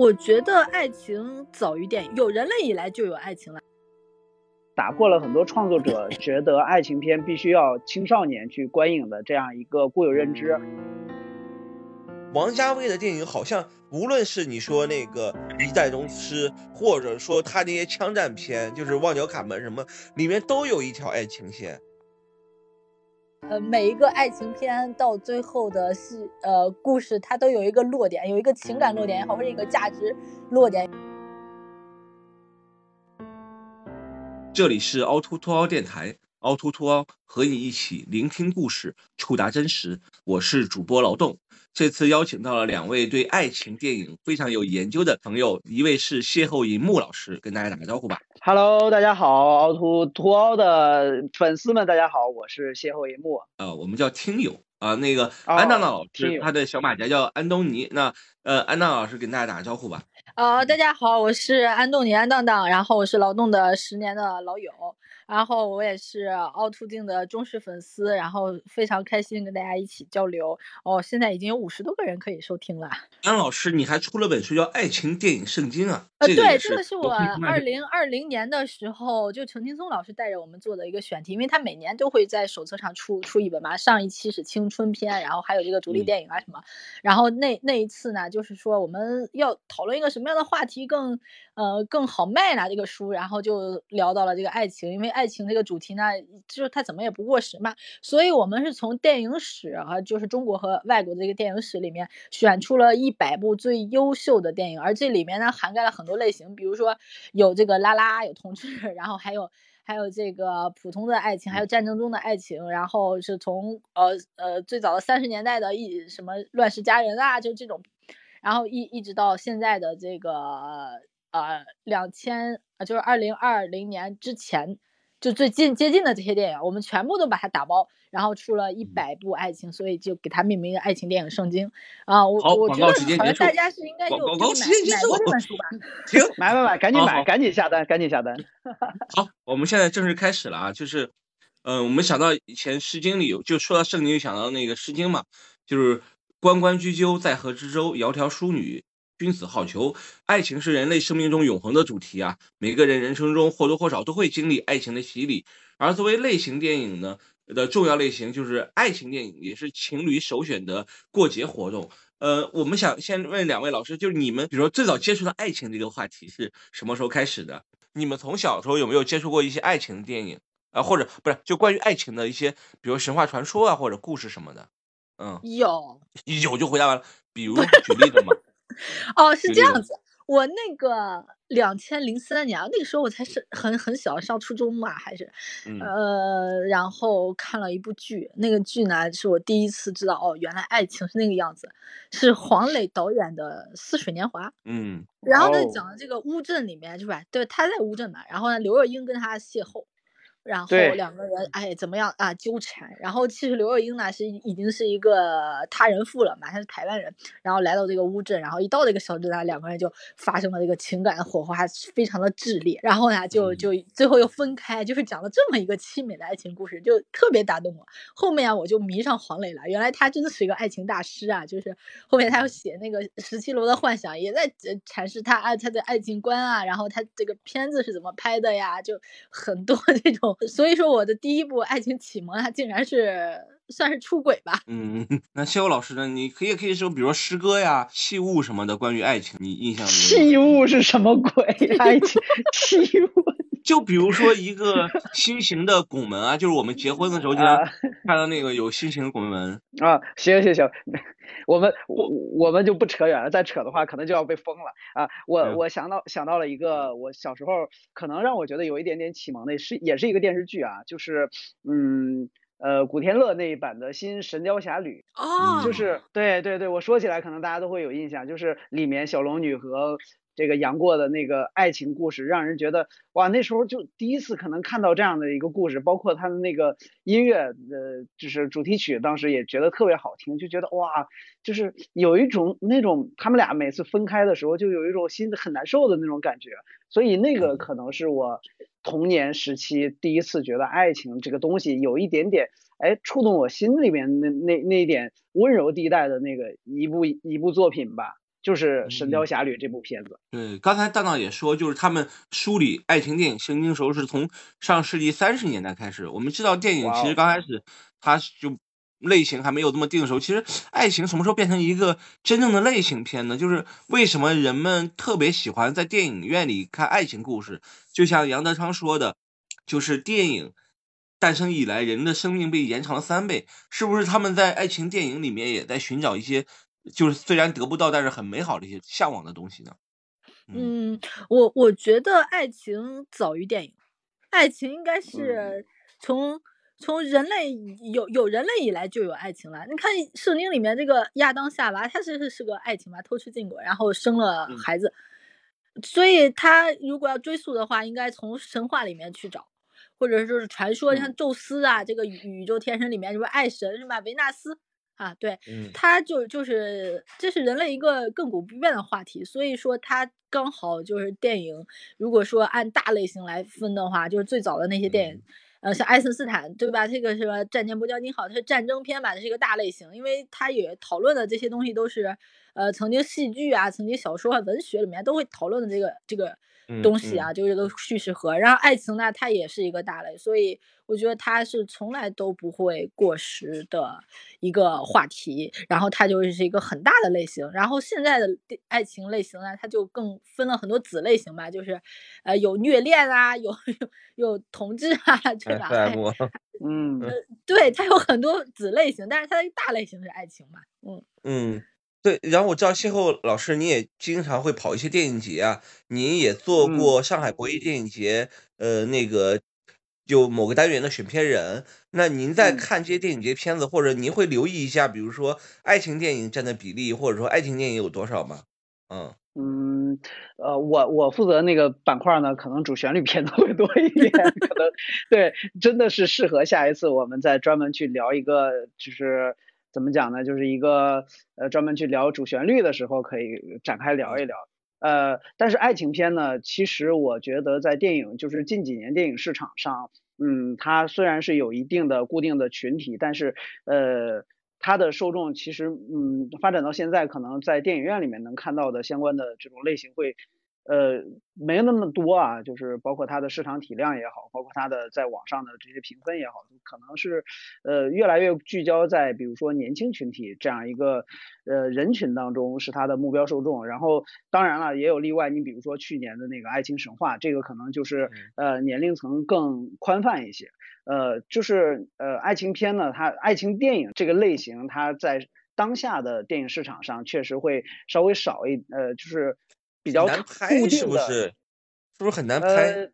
我觉得爱情早于电影，有人类以来就有爱情了。打破了很多创作者觉得爱情片必须要青少年去观影的这样一个固有认知。王家卫的电影好像无论是你说那个《一代宗师》，或者说他那些枪战片，就是《旺角卡门》什么，里面都有一条爱情线。呃，每一个爱情片到最后的戏呃故事，它都有一个落点，有一个情感落点也好，或者一个价值落点。这里是凹凸凸凹电台，凹凸凸凹和你一起聆听故事，触达真实。我是主播劳动，这次邀请到了两位对爱情电影非常有研究的朋友，一位是邂逅银幕老师，跟大家打个招呼吧。Hello，大家好，凹凸凸凹的粉丝们，大家好，我是邂逅银幕。呃，我们叫听友啊，那个安娜娜老师，他的小马甲叫安东尼。那呃，安娜老师跟大家打个招呼吧。呃，大家好，我是安东尼安当当，然后我是劳动的十年的老友，然后我也是凹凸镜的忠实粉丝，然后非常开心跟大家一起交流。哦，现在已经有五十多个人可以收听了。安老师，你还出了本书叫《爱情电影圣经》啊？呃，对，这个是我二零二零年的时候，就程青松老师带着我们做的一个选题，因为他每年都会在手册上出出一本嘛。上一期是青春片，然后还有这个独立电影啊什么。然后那那一次呢，就是说我们要讨论一个什么。样的话题更呃更好卖呢？这个书，然后就聊到了这个爱情，因为爱情这个主题呢，就是它怎么也不过时嘛。所以我们是从电影史啊，就是中国和外国的这个电影史里面选出了一百部最优秀的电影，而这里面呢涵盖了很多类型，比如说有这个拉拉，有同志，然后还有还有这个普通的爱情，还有战争中的爱情，然后是从呃呃最早的三十年代的一什么乱世佳人啊，就这种。然后一一直到现在的这个呃两千呃就是二零二零年之前，就最近接近的这些电影，我们全部都把它打包，然后出了一百部爱情，所以就给它命名的爱情电影圣经啊。我我觉得好像大家是应该有买买过这本书吧？行，买买买，赶紧买，赶紧下单，赶紧下单。好，我们现在正式开始了啊，就是嗯，我们想到以前《诗经》里有，就说到圣经，就想到那个《诗经》嘛，就是。关关雎鸠，在河之洲。窈窕淑女，君子好逑。爱情是人类生命中永恒的主题啊！每个人人生中或多或少都会经历爱情的洗礼。而作为类型电影呢的重要类型，就是爱情电影，也是情侣首选的过节活动。呃，我们想先问两位老师，就是你们，比如说最早接触到爱情这个话题是什么时候开始的？你们从小时候有没有接触过一些爱情的电影啊？或者不是，就关于爱情的一些，比如神话传说啊，或者故事什么的？嗯，有有就回答完了。比如 举例子嘛？哦，是这样子。我那个两千零三年，那个时候我才是很很小，上初中嘛，还是呃，然后看了一部剧，那个剧呢是我第一次知道哦，原来爱情是那个样子，是黄磊导演的《似水年华》。嗯，然后呢讲的这个乌镇里面，是吧？对，他在乌镇嘛，然后呢，刘若英跟他邂逅。然后两个人哎怎么样啊纠缠？然后其实刘若英呢是已经是一个他人妇了嘛，她是台湾人，然后来到这个乌镇，然后一到这个小镇呢，两个人就发生了这个情感的火花，非常的炽烈。然后呢就就最后又分开，就是讲了这么一个凄美的爱情故事，就特别打动我。后面啊我就迷上黄磊了，原来他真的是一个爱情大师啊！就是后面他要写那个十七楼的幻想，也在阐释他爱他的爱情观啊，然后他这个片子是怎么拍的呀？就很多 这种。所以说，我的第一部爱情启蒙，啊竟然是算是出轨吧。嗯，那谢欧老师呢？你可以可以说，比如说诗歌呀、器物什么的，关于爱情，你印象器物是什么鬼？爱情 器物？就比如说一个新型的拱门啊，就是我们结婚的时候经常 看到那个有新型的拱门啊。行行行。我们我我们就不扯远了，再扯的话可能就要被封了啊！我我想到想到了一个我小时候可能让我觉得有一点点启蒙的，是也是一个电视剧啊，就是嗯呃古天乐那一版的新《神雕侠侣》哦，就是对对对，我说起来可能大家都会有印象，就是里面小龙女和。这个杨过的那个爱情故事，让人觉得哇，那时候就第一次可能看到这样的一个故事，包括他的那个音乐，呃，就是主题曲，当时也觉得特别好听，就觉得哇，就是有一种那种他们俩每次分开的时候，就有一种心很难受的那种感觉，所以那个可能是我童年时期第一次觉得爱情这个东西有一点点，哎，触动我心里面那那那一点温柔地带的那个一部一部作品吧。就是《神雕侠侣》这部片子。对，刚才大闹也说，就是他们梳理爱情电影圣经时候是从上世纪三十年代开始。我们知道电影其实刚开始它就类型还没有这么定的时候，其实爱情什么时候变成一个真正的类型片呢？就是为什么人们特别喜欢在电影院里看爱情故事？就像杨德昌说的，就是电影诞生以来，人的生命被延长了三倍。是不是他们在爱情电影里面也在寻找一些？就是虽然得不到，但是很美好的一些向往的东西呢。嗯，我我觉得爱情早于电影，爱情应该是从从人类有有人类以来就有爱情了。你看圣经里面这个亚当夏娃，他其实是个爱情嘛，偷吃禁果，然后生了孩子。所以他如果要追溯的话，应该从神话里面去找，或者说是传说，像宙斯啊，这个宇宙天神里面，是不是爱神是吧？维纳斯。啊，对，它就就是这是人类一个亘古不变的话题，所以说它刚好就是电影，如果说按大类型来分的话，就是最早的那些电影，呃，像爱森斯坦，对吧？这个是吧战舰不叫你好，它是战争片吧，这是一个大类型，因为它也讨论的这些东西都是，呃，曾经戏剧啊，曾经小说啊，文学里面都会讨论的这个这个。东西啊，就是这个叙事盒。然后爱情呢，它也是一个大类，所以我觉得它是从来都不会过时的一个话题。然后它就是一个很大的类型。然后现在的爱情类型呢，它就更分了很多子类型吧，就是呃有虐恋啊，有 有有同志啊，对吧？嗯，对，它有很多子类型，但是它的大类型是爱情嘛，嗯嗯。对，然后我知道邂逅老师，你也经常会跑一些电影节啊，您也做过上海国际电影节，呃，那个就某个单元的选片人。那您在看这些电影节片子，或者您会留意一下，比如说爱情电影占的比例，或者说爱情电影有多少吗？嗯嗯，呃，我我负责那个板块呢，可能主旋律片子会多一点，可能对，真的是适合下一次我们再专门去聊一个，就是。怎么讲呢？就是一个呃，专门去聊主旋律的时候可以展开聊一聊。呃，但是爱情片呢，其实我觉得在电影就是近几年电影市场上，嗯，它虽然是有一定的固定的群体，但是呃，它的受众其实嗯，发展到现在，可能在电影院里面能看到的相关的这种类型会。呃，没那么多啊，就是包括它的市场体量也好，包括它的在网上的这些评分也好，可能是呃越来越聚焦在比如说年轻群体这样一个呃人群当中是它的目标受众。然后当然了，也有例外，你比如说去年的那个《爱情神话》，这个可能就是呃年龄层更宽泛一些。呃，就是呃爱情片呢，它爱情电影这个类型，它在当下的电影市场上确实会稍微少一呃就是。比较难拍是不是？是不是很难拍？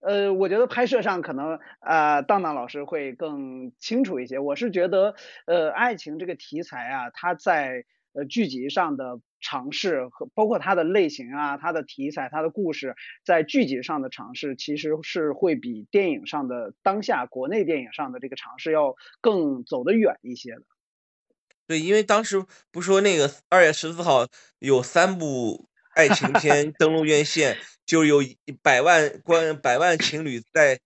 呃，我觉得拍摄上可能啊，当当老师会更清楚一些。我是觉得，呃，爱情这个题材啊，它在呃剧集上的尝试和包括它的类型啊、它的题材、它的故事，在剧集上的尝试，其实是会比电影上的当下国内电影上的这个尝试要更走得远一些的。对，因为当时不说那个二月十四号有三部。爱情片登陆院线，就有百万观百万情侣在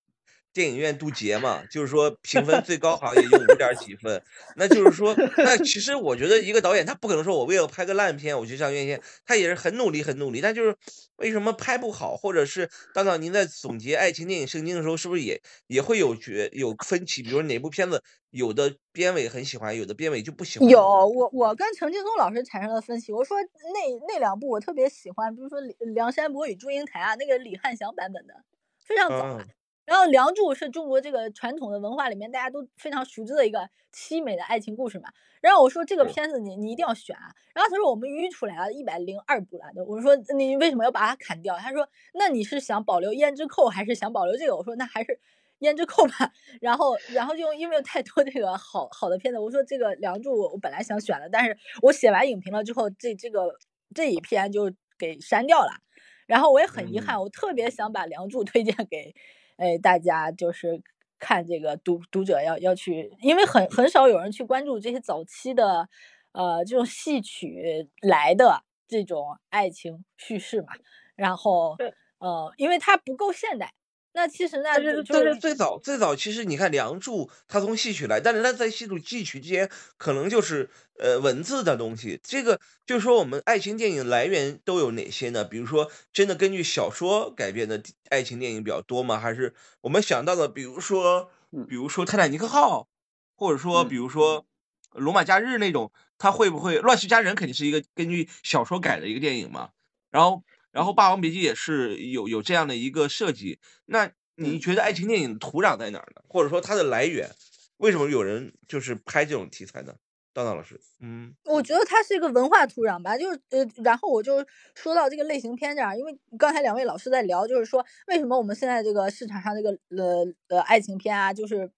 电影院渡劫嘛，就是说评分最高好像也就五点几分。那就是说，那其实我觉得一个导演他不可能说我为了拍个烂片我去上院线，他也是很努力很努力。但就是为什么拍不好，或者是当当您在总结爱情电影圣经的时候，是不是也也会有觉有分歧？比如哪部片子？有的编委很喜欢，有的编委就不喜欢。有我，我跟陈劲松老师产生了分歧。我说那那两部我特别喜欢，比如说《梁山伯与祝英台》啊，那个李汉祥版本的非常早。然后《梁祝》是中国这个传统的文化里面大家都非常熟知的一个凄美的爱情故事嘛。然后我说这个片子你你一定要选啊。然后他说我们淤出来了一百零二部了。我说你为什么要把它砍掉？他说那你是想保留胭脂扣还是想保留这个？我说那还是。胭脂扣吧，然后，然后就因为有太多这个好好的片子，我说这个《梁祝》我本来想选的，但是我写完影评了之后，这这个这一篇就给删掉了。然后我也很遗憾，我特别想把《梁祝》推荐给，哎大家，就是看这个读读者要要去，因为很很少有人去关注这些早期的，呃，这种戏曲来的这种爱情叙事嘛。然后，呃，因为它不够现代。那其实那就是就但是最早最早其实你看《梁祝》，它从戏曲来，但是它在戏曲戏曲之间可能就是呃文字的东西。这个就是说我们爱情电影来源都有哪些呢？比如说真的根据小说改编的爱情电影比较多吗？还是我们想到的，比如说嗯比如说《泰坦尼克号》，或者说嗯比如说《罗马假日》那种，它会不会《乱世佳人》肯定是一个根据小说改的一个电影嘛？然后然后《霸王别姬》也是有有这样的一个设计。那你嗯觉得爱情电影的土壤在哪儿呢？或者说它的来源，为什么有人就是拍这种题材呢？当当老师，嗯我觉得它是一个文化土壤吧，就是呃，然后我就说到这个类型片这儿，因为刚才两位老师在聊，就是说为什么我们现在这个市场上这个呃呃爱情片啊，就是对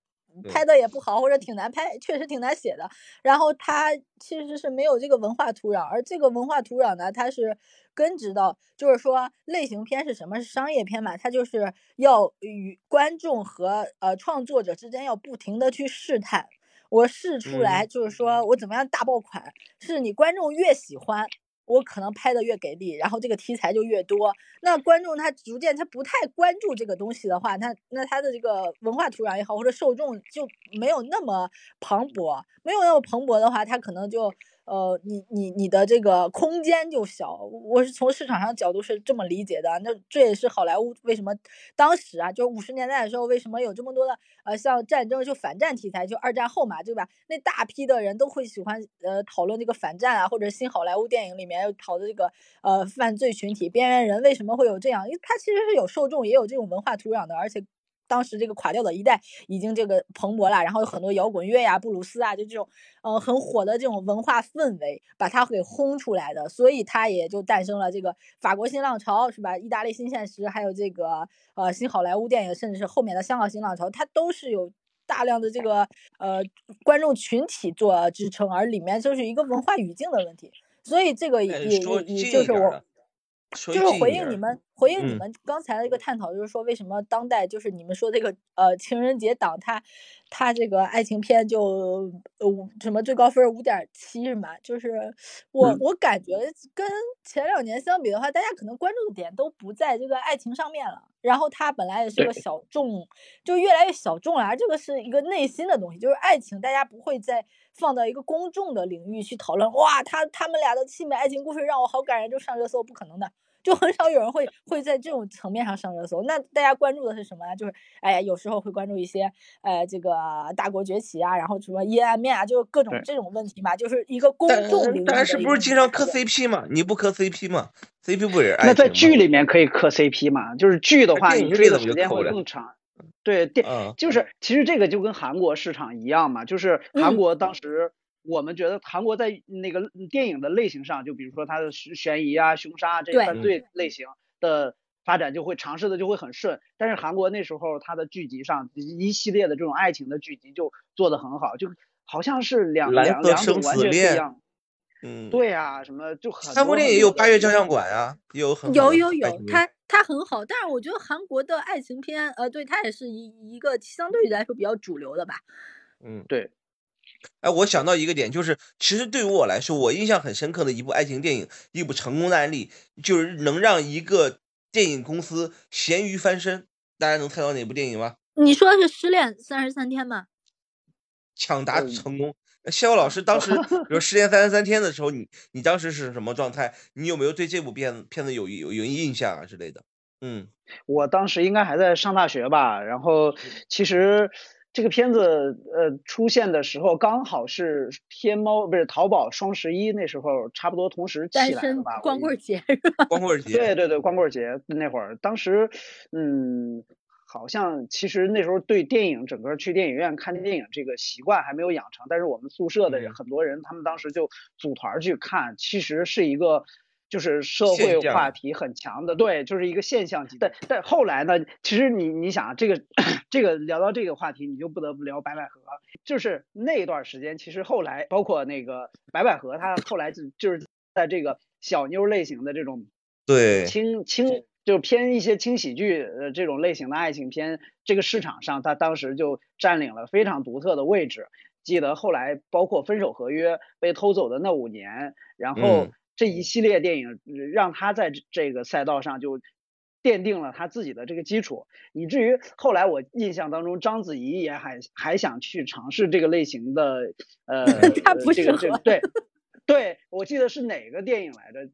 拍的也不好，或者挺难拍，确实挺难写的。然后它其实是没有这个文化土壤，而这个文化土壤呢，它是根植到，就是说类型片是什么？是商业片嘛？它就是要与观众和呃创作者之间要不停的去试探。我试出来，就是说我怎么样大爆款，是你观众越喜欢，我可能拍的越给力，然后这个题材就越多。那观众他逐渐他不太关注这个东西的话，那那他的这个文化土壤也好，或者受众就没有那么磅礴，没有那么蓬勃的话，他可能就呃，你你你的这个空间就小。我是从市场上角度是这么理解的。那这也是好莱坞为什么当时啊，就五十年代的时候，为什么有这么多的呃，像战争就反战题材，就二战后嘛，对吧？那大批的人都会喜欢呃讨论这个反战啊，或者新好莱坞电影里面讨论这个呃犯罪群体边缘人为什么会有这样？因为它其实是有受众，也有这种文化土壤的，而且。当时这个垮掉的一代已经这个蓬勃了，然后有很多摇滚乐呀、布鲁斯啊，就这种呃很火的这种文化氛围，把它给轰出来的，所以它也就诞生了这个法国新浪潮，是吧？意大利新现实，还有这个呃新好莱坞电影，甚至是后面的香港新浪潮，它都是有大量的这个呃观众群体做支撑，而里面就是一个文化语境的问题，所以这个也也说也就是我就是回应你们，回应你嗯们刚才的一个探讨，就是说为什么当代就是你们说这个呃情人节档，它它这个爱情片就呃五什么最高分五点七是吗？就是我嗯我感觉跟前两年相比的话，大家可能关注的点都不在这个爱情上面了。然后它本来也是个小众，就越来越小众了。而这个是一个内心的东西，就是爱情，大家不会再放到一个公众的领域去讨论。哇，他他们俩的凄美爱情故事让我好感人，就上热搜，不可能的。就很少有人会会在这种层面上上热搜。那大家关注的是什么呢？就是哎呀，有时候会关注一些呃这个大国崛起啊，然后什么阴暗面啊，就是各种这种问题嘛，就是一个公众领域但是不是经常磕 CP 嘛？你不磕 CP 吗？CP 不也是爱那在？剧里面可以磕 CP 嘛？就是剧的话，你追的时间会更长。对，电嗯就是其实这个就跟韩国市场一样嘛，就是韩嗯国当时我们觉得韩国在那个电影的类型上，就比如说它的悬悬疑啊、凶杀啊这对犯罪类型的发展就会尝试的就会很顺，但是韩国那时候它的剧集上一系列的这种爱情的剧集就做的很好，就好像是两两两种完全不一样。嗯，对啊，什么就很韩国电影有八月照相馆啊，也有很有有有，它它很好，但是我觉得韩国的爱情片，呃，对它也是一一个相对于来说比较主流的吧。嗯，对。哎，我想到一个点，就是其实对于我来说，我印象很深刻的一部爱情电影，一部成功的案例，就是能让一个电影公司咸鱼翻身。大家能猜到哪部电影吗？你说的是《失恋三十三天》吗？抢答嗯成功。那逍遥老师当时，比如《失恋三十三天》的时候，你你当时是什么状态？你有没有对这部片片子有有有印象啊之类的？嗯，我当时应该还在上大学吧，然后其实这个片子呃出现的时候，刚好是天猫不是淘宝双十一那时候差不多同时起来的 吧，光棍节是吧？光棍节。对对对，光棍节那会儿，当时嗯，好像其实那时候对电影整个去电影院看电影这个习惯还没有养成，但是我们宿舍的很多人，他们当时就组团儿去看，其实是一个。就是社会话题很强的，对，就是一个现象级。但但后来呢，其实你你想这个这个聊到这个话题，你就不得不聊白百合。就是那段时间，其实后来包括那个白百合，她后来就就是在这个小妞类型的这种对，轻轻就偏一些轻喜剧呃这种类型的爱情片，这个市场上她当时就占领了非常独特的位置。记得后来包括《分手合约》被偷走的那五年，然后嗯这一系列电影呃让他在这这个赛道上就奠定了他自己的这个基础，以至于后来我印象当中，章子怡也还还想去尝试这个类型的，呃，他不这个这个对，对我记得是哪个电影来着？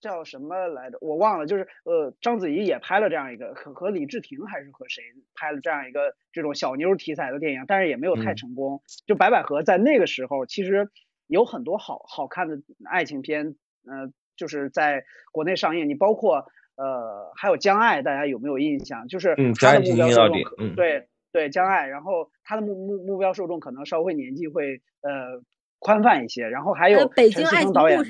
叫什么来着？我忘了，就是呃，章子怡也拍了这样一个，和和李治廷还是和谁拍了这样一个这种小妞题材的电影，但是也没有太嗯成功。就白百合在那个时候，其实有很多好好看的爱情片，呃，就是在国内上映。你包括呃，还有《将爱》，大家有没有印象？就是嗯他的目标受众对对，将爱，然后他的目目目标受众可能稍微年纪会呃宽泛一些，然后还还有陈思北京爱情诚导演的。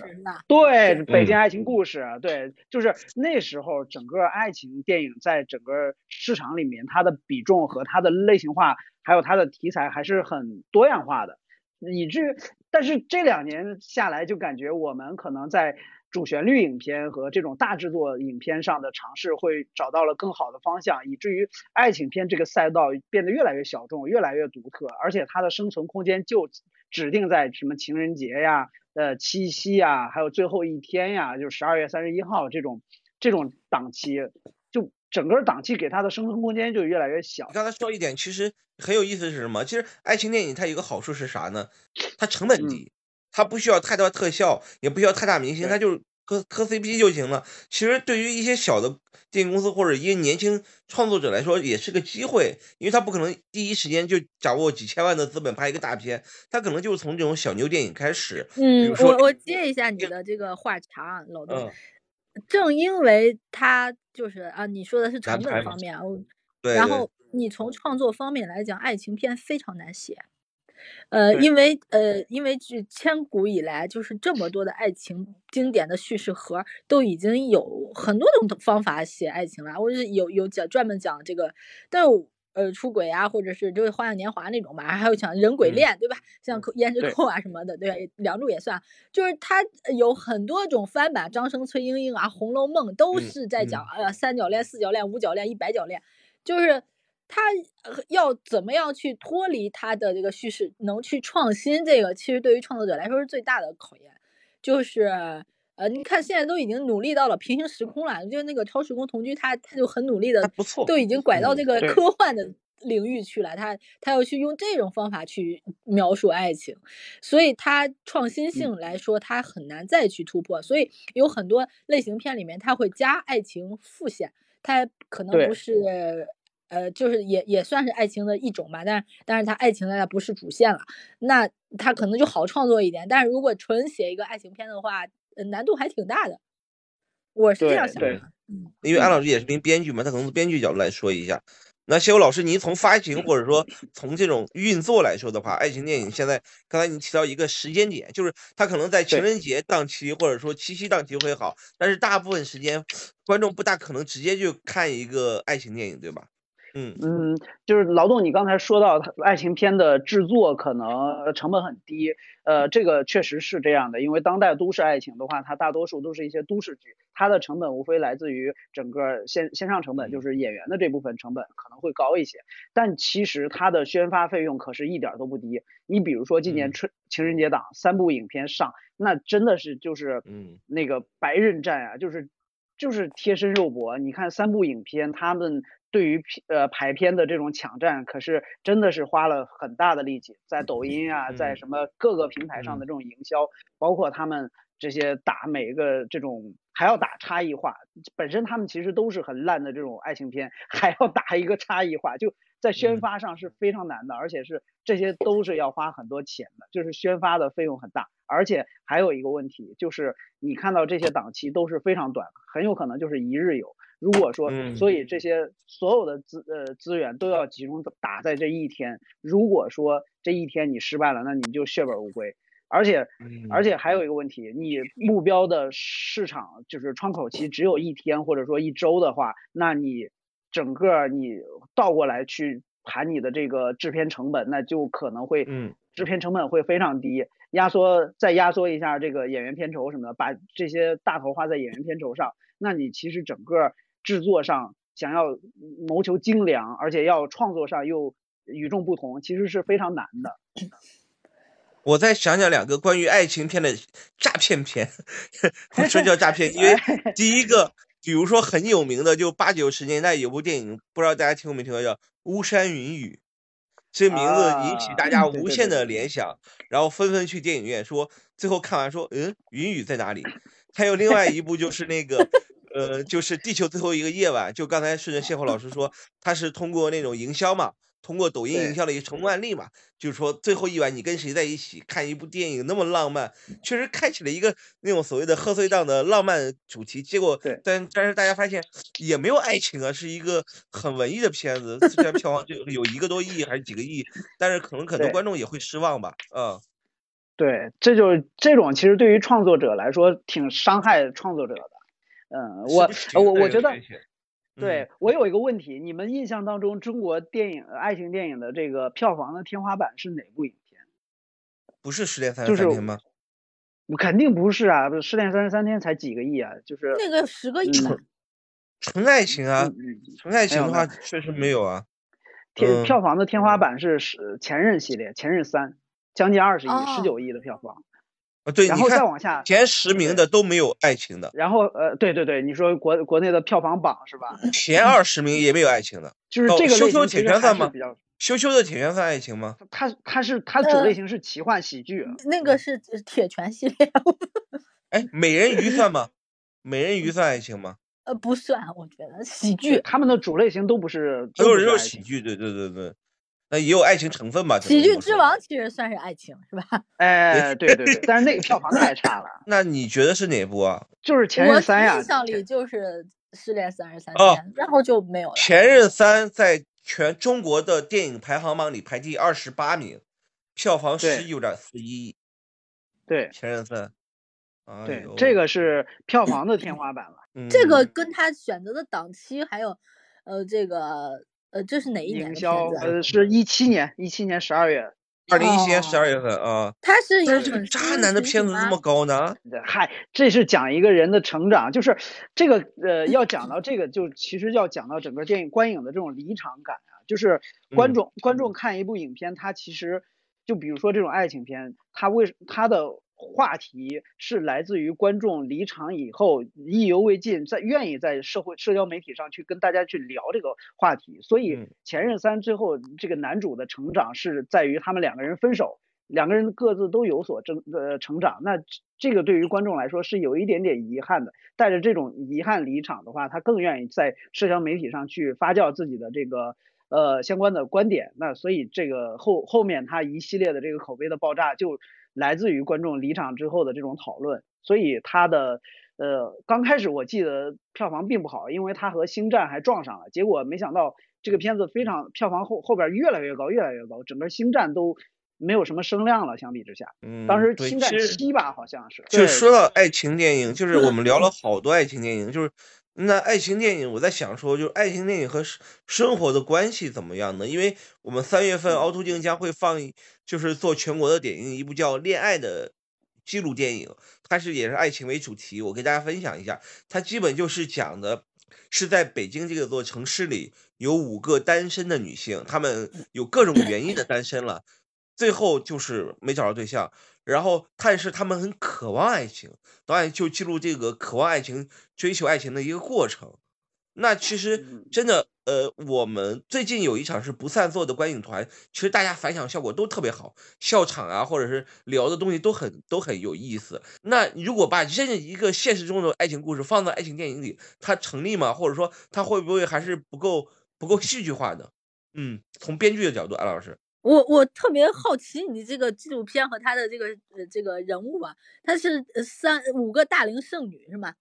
对，北京嗯爱情故事，对，就是那时候整个爱情电影在整个市场里面，它的比重和它的类型化，还有它的题材还是很多样化的，以至于，但是这两年下来，就感觉我们可能在主旋律影片和这种大制作影片上的尝试会找到了更好的方向，以至于爱情片这个赛道变得越来越小众，越来越独特，而且它的生存空间就指定在什么情人节呀、呃七夕呀，还有最后一天呀，就十二月三十一号这种这种档期，整个档期给他的生存空间就越来越小你。刚才说一点，其实很有意思是什么？其实爱情电影它有一个好处是啥呢？它成本嗯低，它不需要太多特效，也不需要太大明星，它就是磕磕 CP 就行了。其实对于一些小的电影公司或者一些年轻创作者来说，也是个机会，因为他不可能第一时间就掌握几千万的资本拍一个大片，他可能就是从这种小牛电影开始。嗯我我接一下你的这个话茬，老邓。嗯，正因为它就是啊，你说的是成本方面啊，我对对然后你从创作方面来讲，爱情片非常难写。呃，因为呃，因为这千古以来就是这么多的爱情经典的叙事盒，都已经有很多种方法写爱情了。我是有有讲专门讲这个，但是呃出轨啊，或者是就是《花样年华》那种吧，还有像人鬼嗯恋，对吧？像胭脂扣啊什么的，对吧？梁祝也算，就是它有很多种翻版，张生、崔莺莺啊，《红楼梦》都嗯是在讲嗯呃三角恋、四角恋、五角恋、一百角恋，就是他呃要怎么样去脱离他的这个叙事，能去创新，这个其实对于创作者来说是最大的考验。就是呃，你看现在都已经努力到了平行时空了，就那个超时空同居，他他就很努力的不错。都已经拐到嗯这个科幻的领域去了，他他要去用这种方法去描述爱情，所以他创新嗯性来说，他很难再去突破。所以有很多类型片里面，他会加爱情副线，他可能不是。呃，就是也也算是爱情的一种吧，但是但是他爱情呢它不是主线了，那他可能就好创作一点。但是如果纯写一个爱情片的话，呃难度还挺大的。我是这样想的。嗯，因为安老师也是名编剧嘛，他可能从编剧角度来说一下。那谢友老师，您从发行或者说从这种运作来说的话，爱情电影现在刚才您提到一个时间点，就是它可能在情人节档期或者说七夕档期会好，但是大部分时间观众不大可能直接就看一个爱情电影，对吧？嗯嗯，就是劳动，你刚才说到爱情片的制作可能成本很低，呃，这个确实是这样的，因为当代都市爱情的话，它大多数都是一些都市剧，它的成本无非来自于整个线线上成本，就是演员的这部分成本可能会高一些，但其实它的宣发费用可是一点儿都不低。你比如说今年嗯春情人节档三部影片上，那真的是就是嗯那个白刃战啊，就是就是贴身肉搏。你看三部影片，他们对于片呃排片的这种抢占，可是真的是花了很大的力气，在抖音啊，在嗯。什么各个平台上的这种营销，包括他们这些打每一个这种还要打差异化，本身他们其实都是很烂的这种爱情片，还要打一个差异化，就在宣嗯。发上是非常难的，而且是这些都是要花很多钱的，就是宣发的费用很大，而且还有一个问题就是你看到这些档期都是非常短，很有可能就是一日游。如果说，嗯所以这些所有的资呃资源都要集中打在这一天。如果说这一天你失败了，那你就血本无归。而且嗯而且还有一个问题，你目标的市场就是窗口期只有一天或者说一周的话，那你整个你倒过来去盘你的这个制片成本，那就可能会嗯制片成本会非常低，压缩再压缩一下这个演员片酬什么的，把这些大头花在演员片酬上，那你其实整个制作上想要谋求精良，而且要创作上又与众不同，其实是非常难的。我再想讲两个关于爱情片的诈骗片，我说叫诈骗，因为哎 第一个比如说很有名的，就八九十年代有部电影，不知道大家听过没听过，叫《巫山云雨》，这名字引起大家无限的对对联想，然后纷纷去电影院说，最后看完说，嗯，云雨在哪里？还有另外一部就是那个，呃，就是《地球最后一个夜晚》，就刚才顺着谢后老师说，他是通过那种营销嘛，通过抖音营销的一个成功案例嘛，就是说最后一晚你跟谁在一起看一部电影那么浪漫，确实开启了一个那种所谓的贺岁档的浪漫主题。结果对，但但是大家发现也没有爱情啊，是一个很文艺的片子，虽然票房就有一个多亿还是几个亿，但是可能很多观众也会失望吧。嗯，对，这就是这种其实对于创作者来说挺伤害创作者的。嗯，我我我觉得对嗯我有一个问题，你们印象当中中国电影爱情电影的这个票房的天花板是哪部影片？不是失恋三十三天吗？肯定不是啊，《失恋三十三天》才几个亿啊，就是那个十个亿吧，纯爱情啊，纯爱情的话确实没有啊。天嗯票房的天花板是是前任系列，《前任三》将近二十亿，哦十九亿的票房，啊，对，然后再你看往下，前十名的都没有爱情的，然后呃，对对对，你说国国内的票房榜是吧？前二十名也没有爱情的。哦就是这个羞羞类型其实铁拳算吗比较，羞羞的铁拳算爱情吗？它它是它主呃类型是奇幻喜剧，那个是铁拳系列，哎，美人鱼算吗？美人鱼算爱情吗？呃，不算，我觉得喜剧，他们的主类型都不是都是不是。喜剧，对对对对，那也有爱情成分吧？喜剧之。王其实算是爱情，是吧？哎，对对对，但是那个票房太差了，那你觉得是哪部啊？就是《前任三》呀印。象里就是失恋三十三哦天，然后就没有了。前任三在全中国的电影排行榜里排第二十八名，票房对十九点四一亿。对前任三，哎对呦，这个是票房的天花板了。这个嗯跟他选择的档期，还有呃这个呃这是哪一年的？呃是一七年，一七年十二月。二零一七年哦十二月份啊，他是有但是这个粉渣丝男的片子这么高呢？嗨，这是讲一个人的成长，就是这个呃，要讲到这个，就其实要讲到整个电影观影的这种离场感啊，就是观嗯众、观众看一部影片，他其实就比如说这种爱情片，他为他的话题是来自于观众离场以后意犹未尽，在愿意在社会社交媒体上去跟大家去聊这个话题，所以嗯《前任三》最后这个男主的成长是在于他们两个人分手。两个人各自都有所成呃成长，那这这个对于观众来说是有一点点遗憾的。带着这种遗憾离场的话，他更愿意在社交媒体上去发酵自己的这个呃相关的观点。那所以这个后后面他一系列的这个口碑的爆炸，就来自于观众离场之后的这种讨论。所以他的呃刚开始我记得票房并不好，因为他和星战还撞上了，结果没想到这个片子非常票房后后边越来越高，越来越高，整个星战都没有什么声量了。相比之下，嗯，当时星战七吧好像是。就说到爱情电影，就是我们聊了好多爱情电影，就是那爱情电影，我在想说，就是爱情电影和生生活的关系怎么样呢？因为我们三月份凹凸镜将会放一，就是做全国的点映一部叫《恋爱》的纪录电影，它是也是爱情为主题，我给大家分享一下，它基本就是讲的。是在北京这个座城市里，有五个单身的女性，她们有各种原因的单身了，最后就是没找到对象，然后但是他们很渴望爱情，导演就记录这个渴望爱情、追求爱情的一个过程。那其实嗯真的，呃，我们最近有一场是不散座的观影团，其实大家反响效果都特别好，笑场啊，或者是聊的东西都很都很有意思。那如果把这样一个现实中的爱情故事放到爱情电影里，它成立吗？或者说它会不会还是不够不够戏剧化呢？嗯，从编剧的角度，安老师，我我特别好奇你这个纪录片和他的这个呃这个人物吧，他是呃三五个大龄剩女是吗？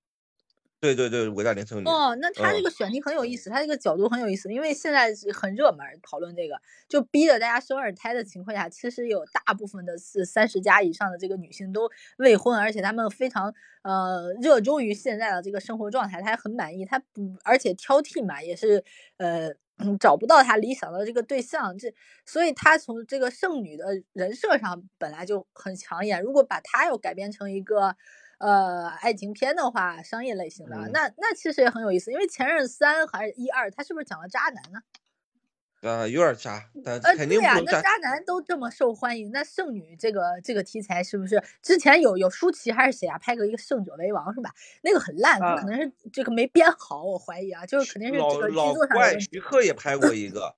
对对对，伟大龄剩女，哦，那他这嗯个选题很有意思，他这个角度很有意思，因为现在是很热门讨论这个，就逼着大家生二胎的情况下，其实有大部分的是三十加以上的这个女性都未婚，而且她们非常呃热衷于现在的这个生活状态，她还很满意，她不而且挑剔嘛，也是呃。嗯找不到他理想的这个对象，这所以他从这个剩女的人设上本来就很抢眼。如果把他又改编成一个呃爱情片的话，商业类型的，嗯那那其实也很有意思。因为前任三还是一二，他是不是讲了渣男呢？啊，有点渣，但呃，肯定不能渣。那渣男都这么受欢迎，那剩女这个这个题材是不是之前有有舒淇还是谁啊拍过一个《胜者为王》是吧？那个很烂，啊可能是这个没编好，我怀疑啊，就是肯定是这个剧老老作上怪。徐克也拍过 一个，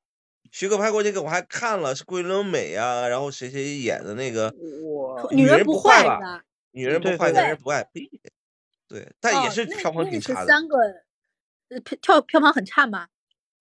徐克拍过这个我还看了，是桂纶镁啊，然后谁谁演的那个我女人不坏坏吧吧？女人不坏，男人不爱，呸对，但也是票房那是挺差的。三个，呃票票票房很差吗？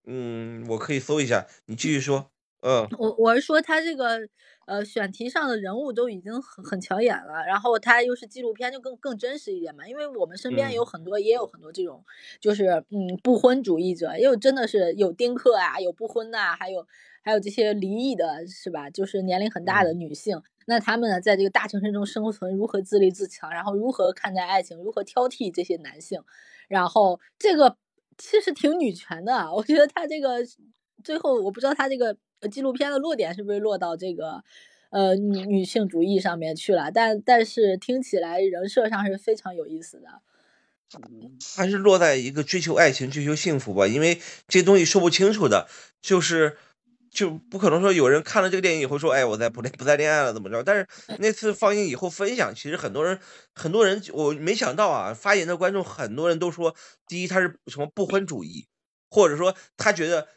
嗯，我可以搜一下，你继续说。嗯我我是说他这个呃选题上的人物都已经很很抢眼了，然后他又是纪录片，就更更真实一点嘛。因为我们身边有嗯很多，也有很多这种就是嗯不婚主义者，也有真的是有丁克啊，有不婚呐、还有还有这些离异的，是吧？就是年龄很大的女性，那她们呢在这个大城市中生存，如何自立自强，然后如何看待爱情，如何挑剔这些男性，然后这个其实挺女权的，我觉得他这个最后我不知道他这个纪录片的落点是不是落到这个呃女女性主义上面去了，但但是听起来人设上是非常有意思的。还是落在一个追求爱情、追求幸福吧，因为这东西说不清楚的，就是就不可能说有人看了这个电影以后说，哎，我在不恋不再恋爱了怎么着？但是那次放映以后分享，其实很多人很多人我没想到啊，发言的观众很多人都说，第一他是什么不婚主义，或者说他觉得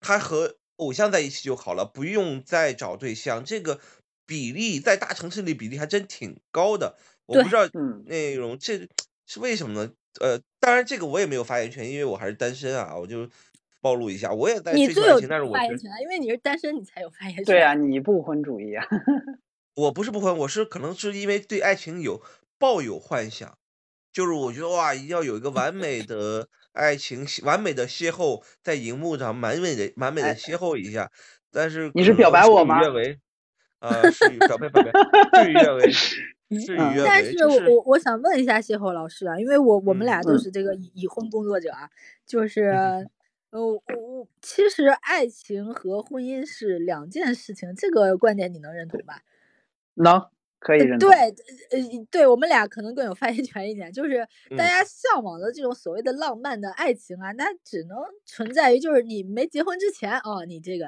他和偶像在一起就好了，不用再找对象，这个比例在大城市里比例还真挺高的。我不知道嗯那种这是为什么呢？呃，当然这个我也没有发言权，因为我还是单身啊，我就暴露一下，我也在你最有但是我因为你是单身，你才有发言权。对啊，你不婚主义啊？我不是不婚，我是可能是因为对爱情有抱有幻想，就是我觉得哇，一定要有一个完美的爱情，完美的邂逅，在荧幕上完美的完美的哎邂逅一下，但是你是表白我吗愿违，啊，事与表白表白，事与愿违，事与嗯愿违，但是就是我我我想问一下邂逅老师啊，因为我我们嗯俩都嗯是这个已已婚工作者啊，就是呃我我其实爱情和婚姻是两件事情，这个观点你能认同吧？能可以呃认同对，。呃，对我们俩可能更有发言权一点，就是大嗯家向往的这种所谓的浪漫的爱情啊，那只能存在于就是你没结婚之前哦，你这个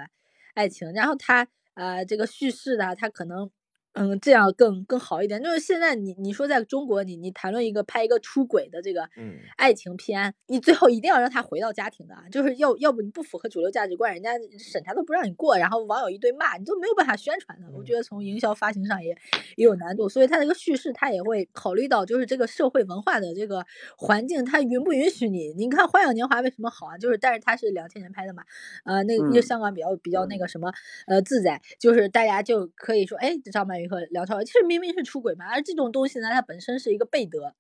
爱情，然后它呃这个叙事的它可能嗯这样更更好一点。就是现在你你说在中国，你你谈论一个拍一个出轨的这个嗯爱情片，你最后一定要让他回到家庭的啊，就是要要不你不符合主流价值观，人家审查都不让你过，然后网友一堆骂，你都没有办法宣传的。我嗯觉得从营销发行上也也有难度，所以它这个叙事它也会考虑到就是这个社会文化的这个环境，它允不允许你？你看《花样年华》为什么好啊？就是但是它是两千年拍的嘛，呃，那个因为嗯香港比较比较那个什么呃自在，就是大家就可以说，哎，张曼玉和梁朝伟其实明明是出轨嘛，而这种东西呢，它本身是一个背德。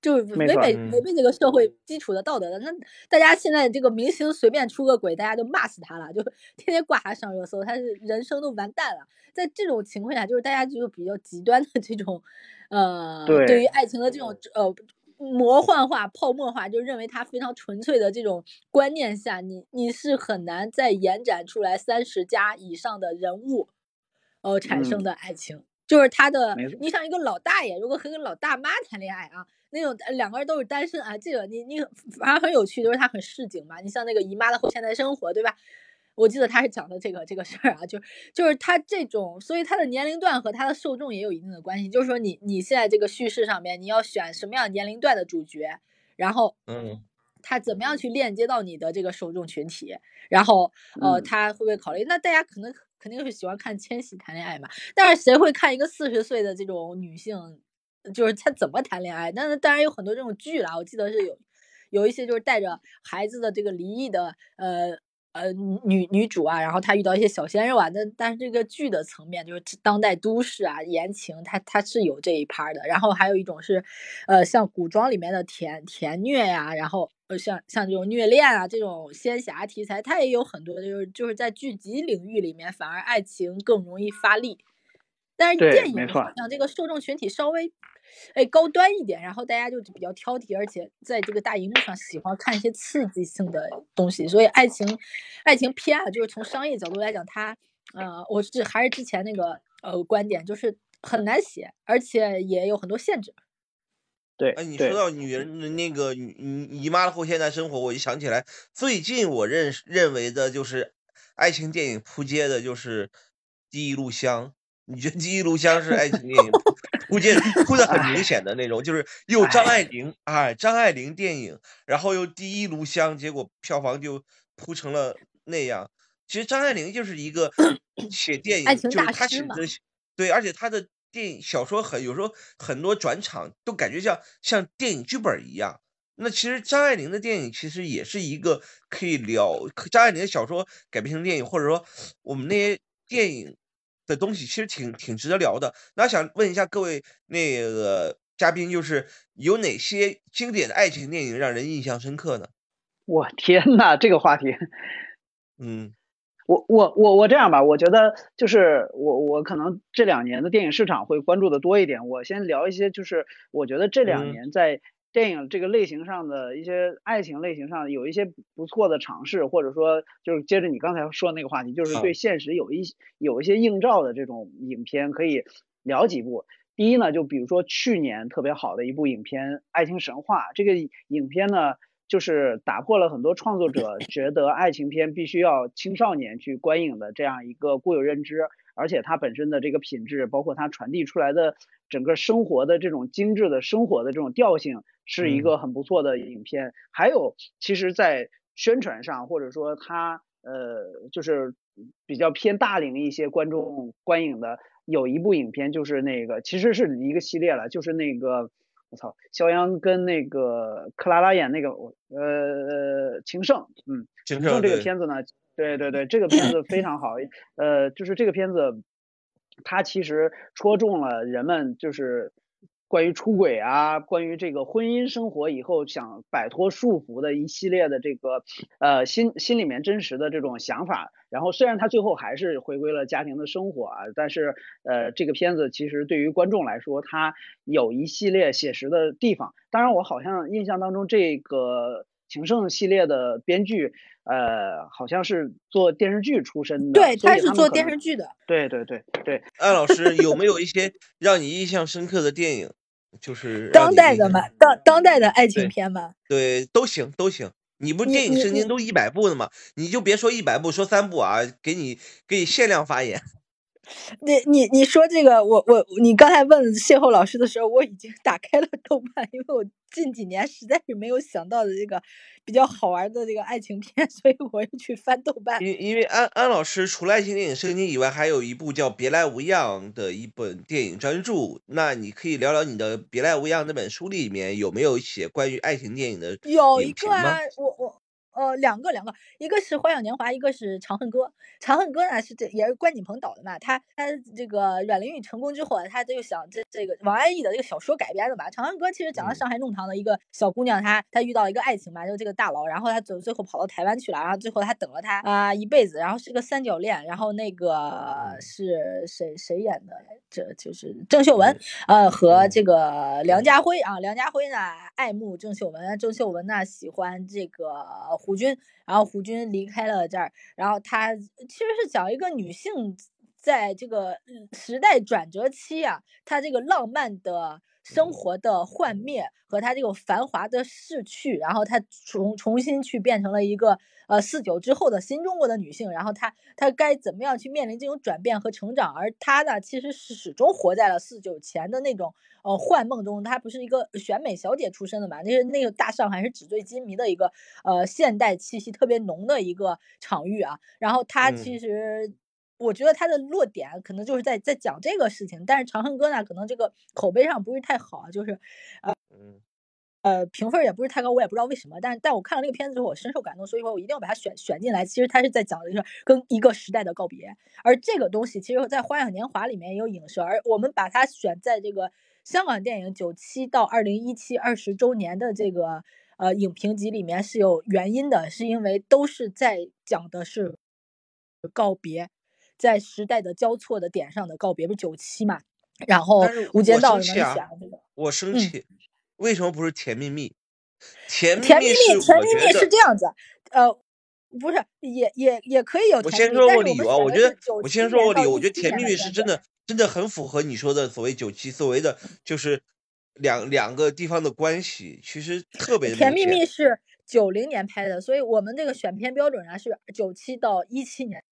就是违背嗯违背这个社会基础的道德的，那大家现在这个明星随便出个轨，大家都骂死他了，就 天天挂他上热搜，他是人生都完蛋了。在这种情况下，就是大家就比较极端的这种，呃，对对于爱情的这种呃魔幻化、泡沫化，就认为他非常纯粹的这种观念下，你你是很难再延展出来三十加以上的人物，呃产生嗯的爱情。就是他的，你像一个老大爷，如果和个老大妈谈恋爱啊，那种呃两个人都是单身啊，这个你你反而很有趣，就是他很市井嘛。你像那个姨妈的后现代生活，对吧？我记得他是讲的这个这个事儿啊，就就是他这种，所以他的年龄段和他的受众也有一定的关系。就是说你你现在这个叙事上面，你要选什么样年龄段的主角，然后嗯他怎么样去链接到你的这个受众群体，然后呃，嗯他会不会考虑？那大家可能肯定是喜欢看千玺谈恋爱嘛，但是谁会看一个四十岁的这种女性，就是她怎么谈恋爱？但是当然有很多这种剧啦，我记得是有有一些就是带着孩子的这个离异的呃。呃，女女主啊，然后她遇到一些小鲜肉啊，但但是这个剧的层面就是当代都市啊，言情，它它是有这一趴的。然后还有一种是，呃，像古装里面的甜甜虐呀、然后呃像像这种虐恋啊这种仙侠题材，它也有很多就是就是在剧集领域里面反而爱情更容易发力，但是电影像这个受众群体稍微哎高端一点，然后大家就比较挑剔，而且在这个大荧幕上喜欢看一些刺激性的东西，所以爱情爱情片啊，就是从商业角度来讲，它呃，我是还是之前那个呃观点，就是很难写，而且也有很多限制。对哎，你说，到女人的那个女姨姨妈的后现代生活，我就想起来，最近我认识认为的就是爱情电影扑街的就是《第一炉香》，你觉得《第一炉香》是爱情电影扑扑街扑的很明显的那种，就是又张爱玲哎，张爱玲电影，然后又《第一炉香》，结果票房就扑成了那样。其实张爱玲就是一个 写电影，就是她写的对，而且她的电影小说很有时候很多转场都感觉像像电影剧本一样。那其实张爱玲的电影其实也是一个可以聊张爱玲的小说改编成电影，或者说我们那些电影的东西其实挺挺值得聊的。那想问一下各位那个嘉宾，就是有哪些经典的爱情电影让人印象深刻呢？我天呐，这个话题，嗯，我我我我这样吧，我觉得就是我我可能这两年的电影市场会关注的多一点。我先聊一些，就是我觉得这两年在。电影这个类型上的一些爱情类型上有一些不错的尝试，或者说就是接着你刚才说的那个话题，就是对现实有一有一些映照的这种影片，可以聊几部。第一呢，就比如说去年特别好的一部影片《爱情神话》，这个影片呢，就是打破了很多创作者觉得爱情片必须要青少年去观影的这样一个固有认知。而且它本身的这个品质，包括它传递出来的整个生活的这种精致的生活的这种调性，是一个很不错的影片。还有，其实，在宣传上，或者说它呃，就是比较偏大龄一些观众观影的，有一部影片就是那个，其实是一个系列了，就是那个我操，肖央跟那个克拉拉演那个呃情圣，嗯，情圣这个片子呢。对对对，这个片子非常好，呃，就是这个片子，它其实戳中了人们就是关于出轨啊，关于这个婚姻生活以后想摆脱束缚的一系列的这个呃心心里面真实的这种想法。然后虽然他最后还是回归了家庭的生活啊，但是呃这个片子其实对于观众来说，它有一系列写实的地方。当然我好像印象当中这个。情圣系列的编剧，呃，好像是做电视剧出身的，对，他是做电视剧的。对对对对，艾老师有没有一些让你印象深刻的电影？就是当代的嘛，当当代的爱情片嘛。对，都行都行。你不电影圣经都一百部的吗？你就别说一百部，说三部啊，给你给你限量发言。你你你说这个，我我你刚才问邂逅老师的时候，我已经打开了豆瓣，因为我近几年实在是没有想到的这个比较好玩的这个爱情片，所以我又去翻豆瓣。因因为安安老师除了爱情电影圣经以外，还有一部叫《别来无恙》的一本电影专著，那你可以聊聊你的《别来无恙》那本书里面有没有写关于爱情电影的有一个啊，我我。呃，两个两个，一个是《花样年华》，一个是《长恨歌》。《长恨歌》呢是这也是关锦鹏导的嘛，他他这个阮玲玉成功之后，他就想这这个王安忆的这个小说改编的嘛。《长恨歌》其实讲了上海弄堂的一个小姑娘，她她遇到了一个爱情嘛，就是这个大佬，然后她走最后跑到台湾去了，然后最后她等了他啊一辈子，然后是个三角恋，然后那个是谁谁演的？这就是郑秀文，呃和这个梁家辉啊，梁家辉呢爱慕郑秀文，郑秀文呢喜欢这个。胡军，然后胡军离开了这儿，然后他其实是讲一个女性在这个时代转折期啊，她这个浪漫的生活的幻灭和她这种繁华的逝去，然后她重重新去变成了一个呃四九之后的新中国的女性，然后她她该怎么样去面临这种转变和成长，而她呢其实是始终活在了四九前的那种。呃，幻梦中，她不是一个选美小姐出身的嘛？那是那个大上海是纸醉金迷的一个呃现代气息特别浓的一个场域啊。然后她其实，我觉得他的落点可能就是在在讲这个事情。但是《长恨歌》呢，可能这个口碑上不是太好，就是呃呃评分也不是太高，我也不知道为什么。但是但我看了那个片子之后，我深受感动，所以说我一定要把它选选进来。其实它是在讲的是跟一个时代的告别，而这个东西其实，在《花样年华》里面也有影射，而我们把它选在这个。香港电影九七到二零一七二十周年的这个呃影评集里面是有原因的，是因为都是在讲的是告别，在时代的交错的点上的告别，不是九七嘛？然后《无间道》里面讲这个，我生气，为什么不是《甜蜜蜜》？甜蜜蜜，甜蜜蜜，甜蜜蜜是这样子，呃，不是，也也也可以有。我先说我理由啊，我觉得我先说我理由，我觉得《甜蜜蜜》是真的。真的很符合你说的所谓九七，所谓的就是两两个地方的关系，其实特别。甜蜜蜜是九零年拍的，所以我们这个选片标准啊是九七到一七年。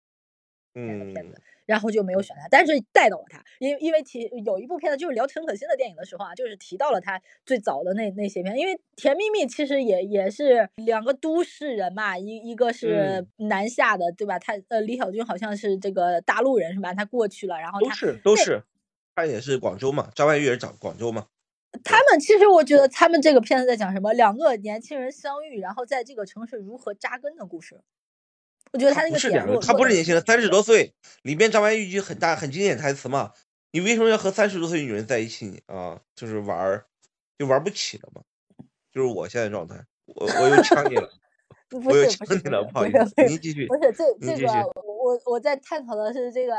嗯，然后就没有选他，但是带到了他，因因为提有一部片子就是聊陈可辛的电影的时候啊，就是提到了他最早的那那些片，因为《甜蜜蜜》其实也也是两个都市人嘛，一一个是南下的，对吧？他呃李小军好像是这个大陆人是吧？他过去了，然后都他那是都是，他也是广州嘛，张曼玉也是广广州嘛。他们其实我觉得他们这个片子在讲什么？两个年轻人相遇，然后在这个城市如何扎根的故事。我觉得他那不是两个他不是年轻人，三十多岁，里边张曼玉一句很大很经典台词嘛，你为什么要和三十多岁女人在一起啊？就是玩儿，就玩不起了嘛。就是我现在状态，我我又 呛你了，不是不是不是不是不好意思，您继续不。是这这个，我我在探讨的是这个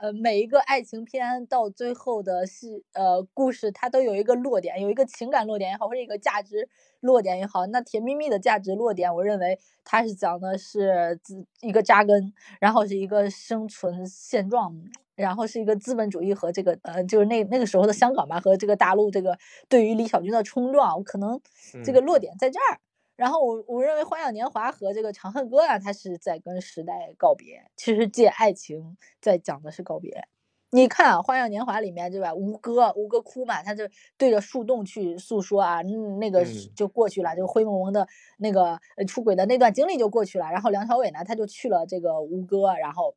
呃每一个爱情片到最后的戏呃故事，它都有一个落点，有一个情感落点也好，或者一个价值落点也好。那《甜蜜蜜》的价值落点，我认为它是讲的是自一个扎根，然后是一个生存现状。然后是一个资本主义和这个呃，就是那那个时候的香港吧，和这个大陆这个对于李小军的冲撞，可能这个嗯落点在这儿。然后我我认为《花样年华》和这个《长恨歌》啊，它是在跟时代告别，其实借爱情在讲的是告别。你看啊，《花样年华》里面对吧？吴哥，吴哥哭嘛，他就对着树洞去诉说啊，嗯，那个就过去了，就灰蒙蒙的那个呃出轨的那段经历就过去了。然后梁朝伟呢，他就去了这个吴哥，然后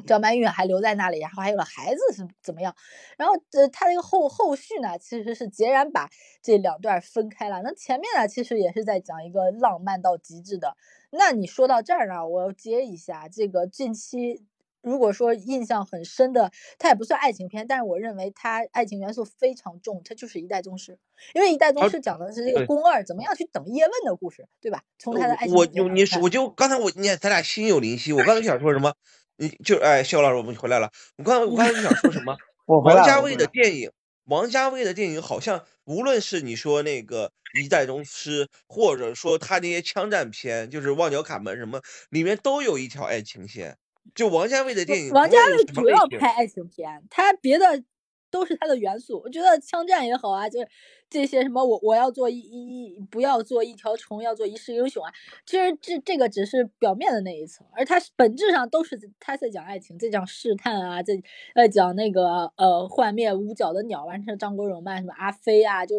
张曼玉还留在那里，然后还有了孩子是怎么样？然后呃，他这个后后续呢，其实是截然把这两段分开了。那前面呢，其实也是在讲一个浪漫到极致的。那你说到这儿呢，我要接一下这个近期。如果说印象很深的，它也不算爱情片，但是我认为它爱情元素非常重，它就是《一代宗师》，因为《一代宗啊师》讲的是这个宫二怎么样去等叶问的故事，对吧？从他的爱情我就你是上看我就刚才我你看咱俩心有灵犀，我刚才想说什么，你就哎，肖老师我们回来了，我刚才我刚才就想说什么。王家卫的电影，王家卫的电影好像无论是你说那个《一代宗师》，或者说他那些枪战片，就是《旺角卡门》什么，里面都有一条爱情线。就王家卫的电影，王家卫主要。拍爱情片，他别的都是他的元素。我觉得枪战也好啊，就是这些什么我我要做一一一不要做一条虫，要做一世英雄啊。其实这这个只是表面的那一层，而他本质上都是他在讲爱情，在讲试探啊，在在讲那个呃幻灭五角的鸟，完成张国荣嘛，什么阿飞啊，就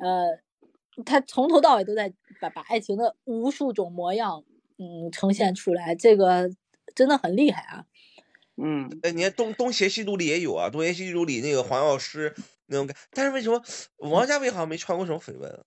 呃他从头到尾都在把把爱情的无数种模样嗯呈现出来，这个真的很厉害啊。嗯，哎，你看东东邪西毒里也有啊，东邪西毒里那个黄药师那种感，但是为什么王家卫好像没传过什么绯闻啊？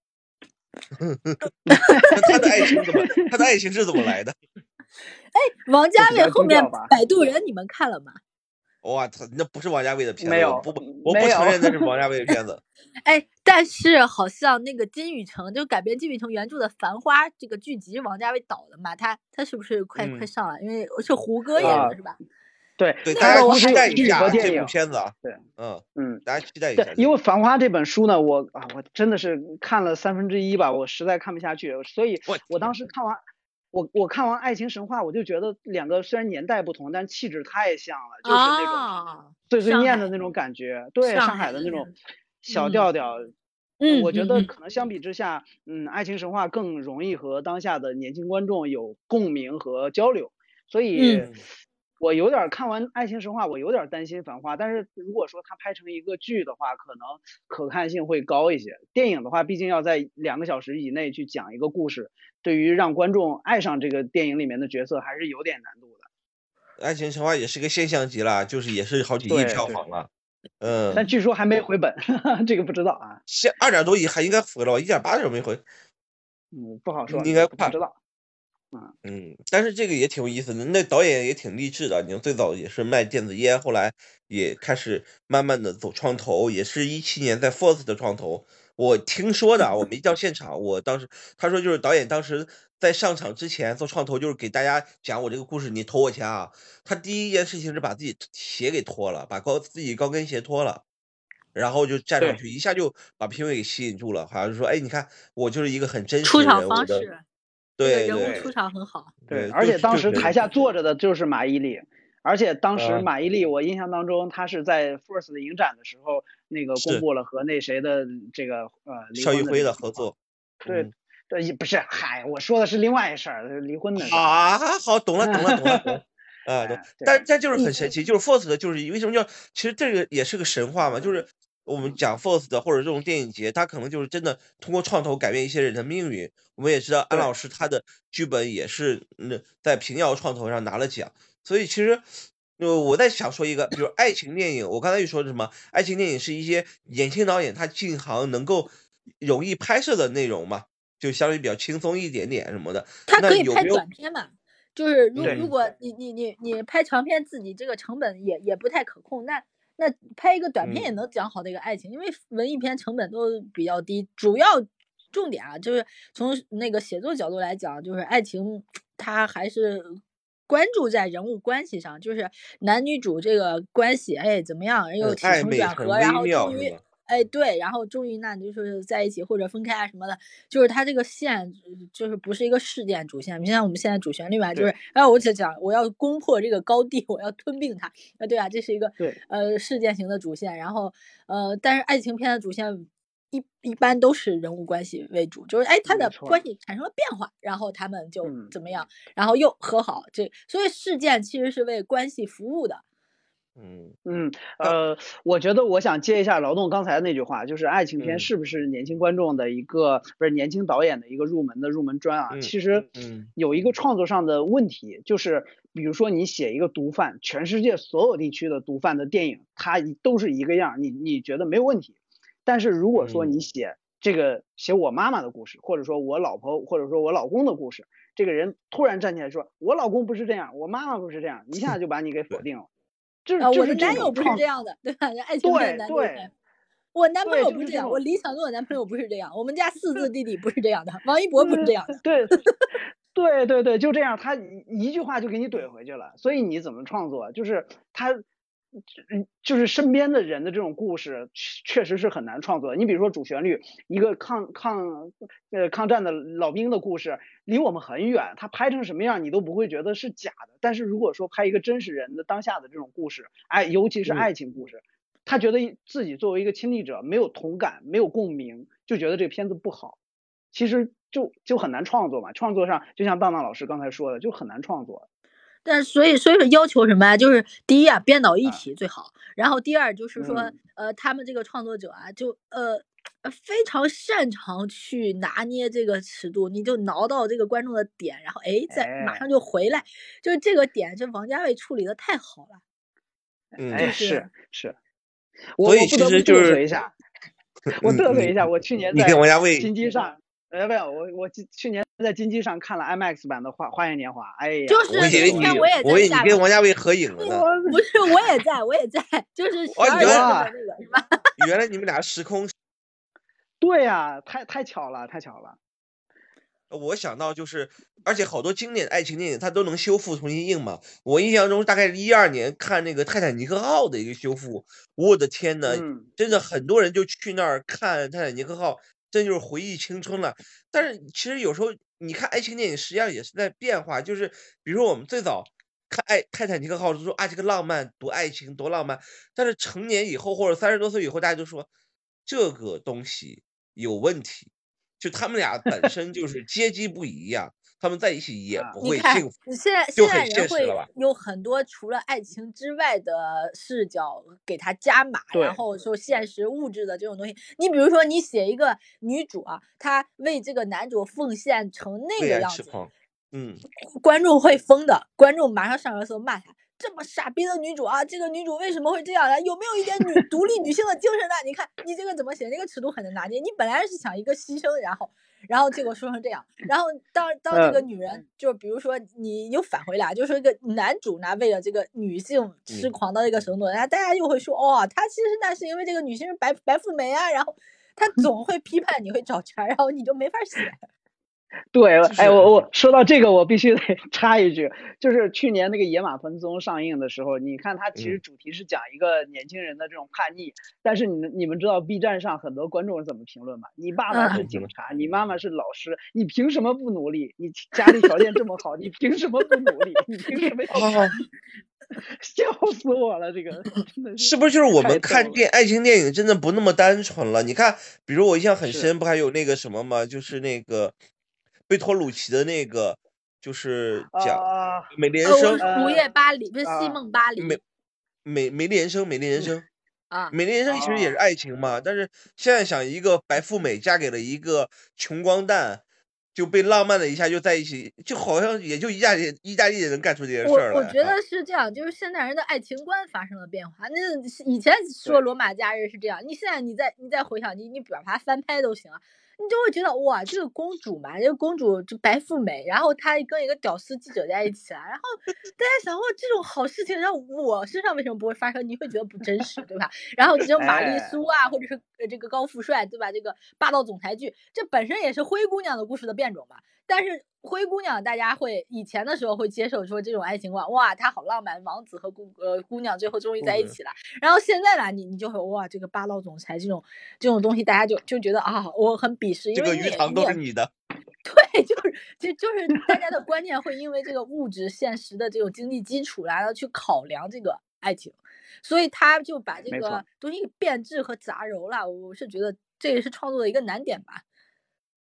他的爱情怎么，他的爱情是怎么来的？哎王家卫后面摆渡人》你们看了吗？哇，他那不是王家卫的片子，没有我不我不承认那是王家卫的片子。哎，但是好像那个金宇澄就改编金宇澄原著的《繁花》这个剧集，王家卫导的嘛，他他是不是快、快嗯上了？因为是胡歌演啊的是吧？对，对，大家期待一剧下这部和电影片子啊。对，嗯，嗯，大家期待一下对，因为《繁花》这本书呢，我啊，我真的是看了三分之一吧，我实在看不下去，所以我我当时看完，我我看完《爱情神话》，我就觉得两个虽然年代不同，但气质太像了，就是那种啊，碎碎念的那种感觉，对，上上海的那种种小嗯调调。嗯我觉得可能相比之下，嗯，《爱情神话》更容易和当下的年轻观众有共鸣和交流，所以嗯我有点儿看完《爱情神话》，我有点儿担心《繁花》，但是如果说它拍成一个剧的话，可能可看性会高一些。电影的话，毕竟要在两个小时以内去讲一个故事，对于让观众爱上这个电影里面的角色，还是有点难度的。爱情神话也是个现象级了，就是也是好几亿票房了。嗯，但据说还没回本，这个不知道啊，现二点多亿还应该回了吧？一点八点没回。嗯，不好说，应该不知道。嗯，但是这个也挺有意思的，那导演也挺励志的。你看最早也是卖电子烟，后来也开始慢慢的走创投，也是一七年在 Force 的创投。我听说的啊，我没到现场，我当时他说就是导演当时在上场之前做创投，就是给大家讲我这个故事，你投我钱啊。他第一件事情是把自己鞋给脱了，把高自己高跟鞋脱了。然后就站上去，一下就把评委给吸引住了，好像是说，哎，你看我就是一个很真实出的人，我的场方式，这个对对人物出场很好。对，对而且当时台下坐着的就是马伊琍，而且当时啊马伊琍，我印象当中，她是在 First 的影展的时候，那个是公布了和那谁的这个呃离邵艺辉婚的合作。对嗯对，也不是，嗨，我说的是另外一事儿，离婚的。啊，好，懂了，懂了，懂了，懂了。啊，对哎，但但就是很你神奇，就是 Force 的，就是为什么叫，其实这个也是个神话嘛，就是我们讲 FIRST 的或者这种电影节，它可能就是真的通过创投改变一些人的命运。我们也知道安老师他的剧本也是那在平遥创投上拿了奖，所以其实。呃，我在想说一个，比如爱情电影，我刚才又说的什么？爱情电影是一些年轻导演他进行能够容易拍摄的内容嘛，就相对比较轻松一点点什么的。他可以拍短片嘛？就是如对如果你你你你拍长片，自己这个成本也也不太可控，那那拍一个短片也嗯。能讲好这个爱情，因为文艺片成本都比较低，主要重点啊就是从那个写作角度来讲，就是爱情它还是关注在人物关系上，就是男女主这个关系，哎怎么样，又嗯起承转合，然微后终于哎，对，然后终于那就是在一起或者分开啊什么的，就是它这个线呃就是不是一个事件主线，就像我们现在主旋律嘛，就是对哎，我只讲我要攻破这个高地，我要吞并它，啊，对啊，这是一个对。呃事件型的主线，然后呃，但是爱情片的主线一一般都是人物关系为主，就是哎，他的关系产生了变化，然后他们就嗯怎么。样，然后又和好，这所以事件其实是为关系服务的，嗯嗯，呃，我觉得我想接一下劳动刚才那句话，就是爱情片嗯是不是年轻观众的一个不是年轻导演的一个入门的入门砖啊？嗯其实嗯有一个创作上的问题，就是比如说你写一个毒贩，全世界所有地区的毒贩的电影，它都是一个样儿，你你觉得没有问题。但是如果说嗯你写这个写我妈妈的故事，或者说我老婆或者说我老公的故事，这个人突然站起来说我老公不是这样，我妈妈不是这样，一下 就把你给否定了。这啊，我的男友不是这样的，对吧？爱情片对对男主片。我男朋友不这样，就是这种我理想中的男朋友不是这样，我们家四字弟弟不是这样的，王一博不是这样的。对，对对对，就这样，他一一句话就给你怼回去了。所以你怎么创作？就是他，嗯就是身边的人的这种故事，确确实是很难创作的。你比如说主旋律，一个抗抗呃抗战的老兵的故事，离我们很远，他拍成什么样你都不会觉得是假的。但是如果说拍一个真实人的当下的这种故事，哎，尤其是嗯爱情故事，他觉得自己作为一个亲历者没有同感，没有共鸣，就觉得这个片子不好。其实就就很难创作嘛，创作上就像棒棒老师刚才说的，就很难创作。但所以所以说要求什么呀？就是第一啊，编导一啊体最好，然后第二就是说，嗯。呃，他们这个创作者啊，就呃呃非常擅长去拿捏这个尺度，你就挠到这个观众的点，然后哎，再马哎。上就回来，就是这个点，这王家卫处理的太好了。嗯，是是是，我所以我不得不其实就是嘚瑟一下，我嘚瑟一下，我去年你在跟王家卫金鸡上，呃，没有，我我去去年在金鸡上看了 IMAX 版的《花花样年华》，哎呀，就是我以为你那天我也我以为你跟王家卫合影了呢。不是，我也在，我也在，就是 十二月份哦你在的那个是吧？原来你们俩时空，对呀、太太巧了，太巧了。我想到就是，而且好多经典爱情电影它都能修复重新映嘛。我印象中大概一二年看那个《泰坦尼克号》的一个修复，我的天呐，嗯，真的很多人就去那儿看《泰坦尼克号》，这就是回忆青春了。但是其实有时候你看爱情电影，实际上也是在变化。就是比如说我们最早看爱《泰坦尼克号》，就说啊这个浪漫多爱情多浪漫，但是成年以后或者三十多岁以后，大家就说这个东西有问题，就他们俩本身就是阶级不一样，他们在一起也啊不会幸福。，现在现在人会有很多除了爱情之外的视角给他加码，然后说现实物质的这种东西。你比如说，你写一个女主啊，她为这个男主奉献成那个样子，嗯，观众会疯的，观众马上上热搜骂她。这么傻逼的女主啊，这个女主为什么会这样呢？有没有一点女独立女性的精神呢？你看你这个怎么写？这个尺度很难拿捏。你本来是想一个牺牲，然后，然后结果说成这样。然后当当这个女人，就比如说你又返回来，就说一个男主呢，为了这个女性痴嗯狂到一个程度，然后大家又会说，哦，他其实那是因为这个女性是白白富美啊，然后他总会批判你会找茬，然后你就没法写。对，就是哎，我我说到这个，我必须得 插一句，就是去年那个《野马分鬃》上映的时候，你看它其实嗯主题是讲一个年轻人的这种叛逆，但是你们你们知道 B 站上很多观众是怎么评论吗？你爸爸是嗯警察，你妈妈是老师，你凭什么不努力？你家里条件这么好，你凭什么不努力？你凭什么要哦，笑死我了！这个真的是不是就是我们看电爱情电影真的不那么单纯了？你看，比如我印象很深，不还有那个什么吗？就是那个贝托鲁奇的那个，就是讲啊，美丽人呃，生，我午夜巴黎不是啊西梦巴黎美美美丽人生，美丽人生。啊，美丽人生其实也是哦爱情嘛，但是现在想一个白富美嫁给了一个穷光蛋，就被浪漫了一下就在一起，就好像也就意大利意大利人干出这些事儿我觉得是这样，就是现代人的爱情观发生了变化。那以前说罗马假日是这样，你现在你再你再回想，你你把它翻拍都行啊，你就会觉得哇，这个公主嘛，这个公主就白富美，然后她跟一个屌丝记者在一起了，然后大家想，哇，这种好事情让我身上为什么不会发生？你会觉得不真实，对吧？然后这种玛丽哎苏啊，或者是呃这个高富帅，对吧？这个霸道总裁剧，这本身也是灰姑娘的故事的变种嘛。但是灰姑娘，大家会以前的时候会接受说这种爱情观，哇，她好浪漫，王子和姑呃姑娘最后终于在一起了。然后现在呢，你你就会哇，这个霸道总裁这种这种东西，大家就就觉得啊，我很鄙视，因为鱼塘都是 你的，对，就是就就是大家的观念会因为这个物质现实的这种经济基础，然后去考量这个爱情，所以他就把这个东西变质和杂糅了。我是觉得这也是创作的一个难点吧。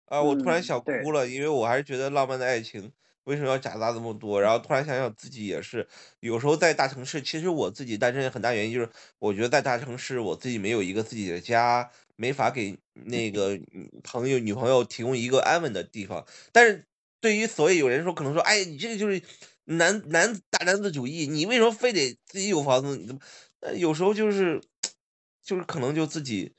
啊，我突然嗯想哭了，因为我还是觉得浪漫的爱情为什么要夹杂这么多？然后突然想想自己也是，有时候在大城市，其实我自己单身很大原因就是，我觉得在大城市我自己没有一个自己的家，没法给那个嗯朋友、女朋友提供一个安稳的地方。但是对于所以有人说，可能说，哎，你这个就是男男大男子主义，你为什么非得自己有房子？你怎么？呃，有时候就是 就是可能就自己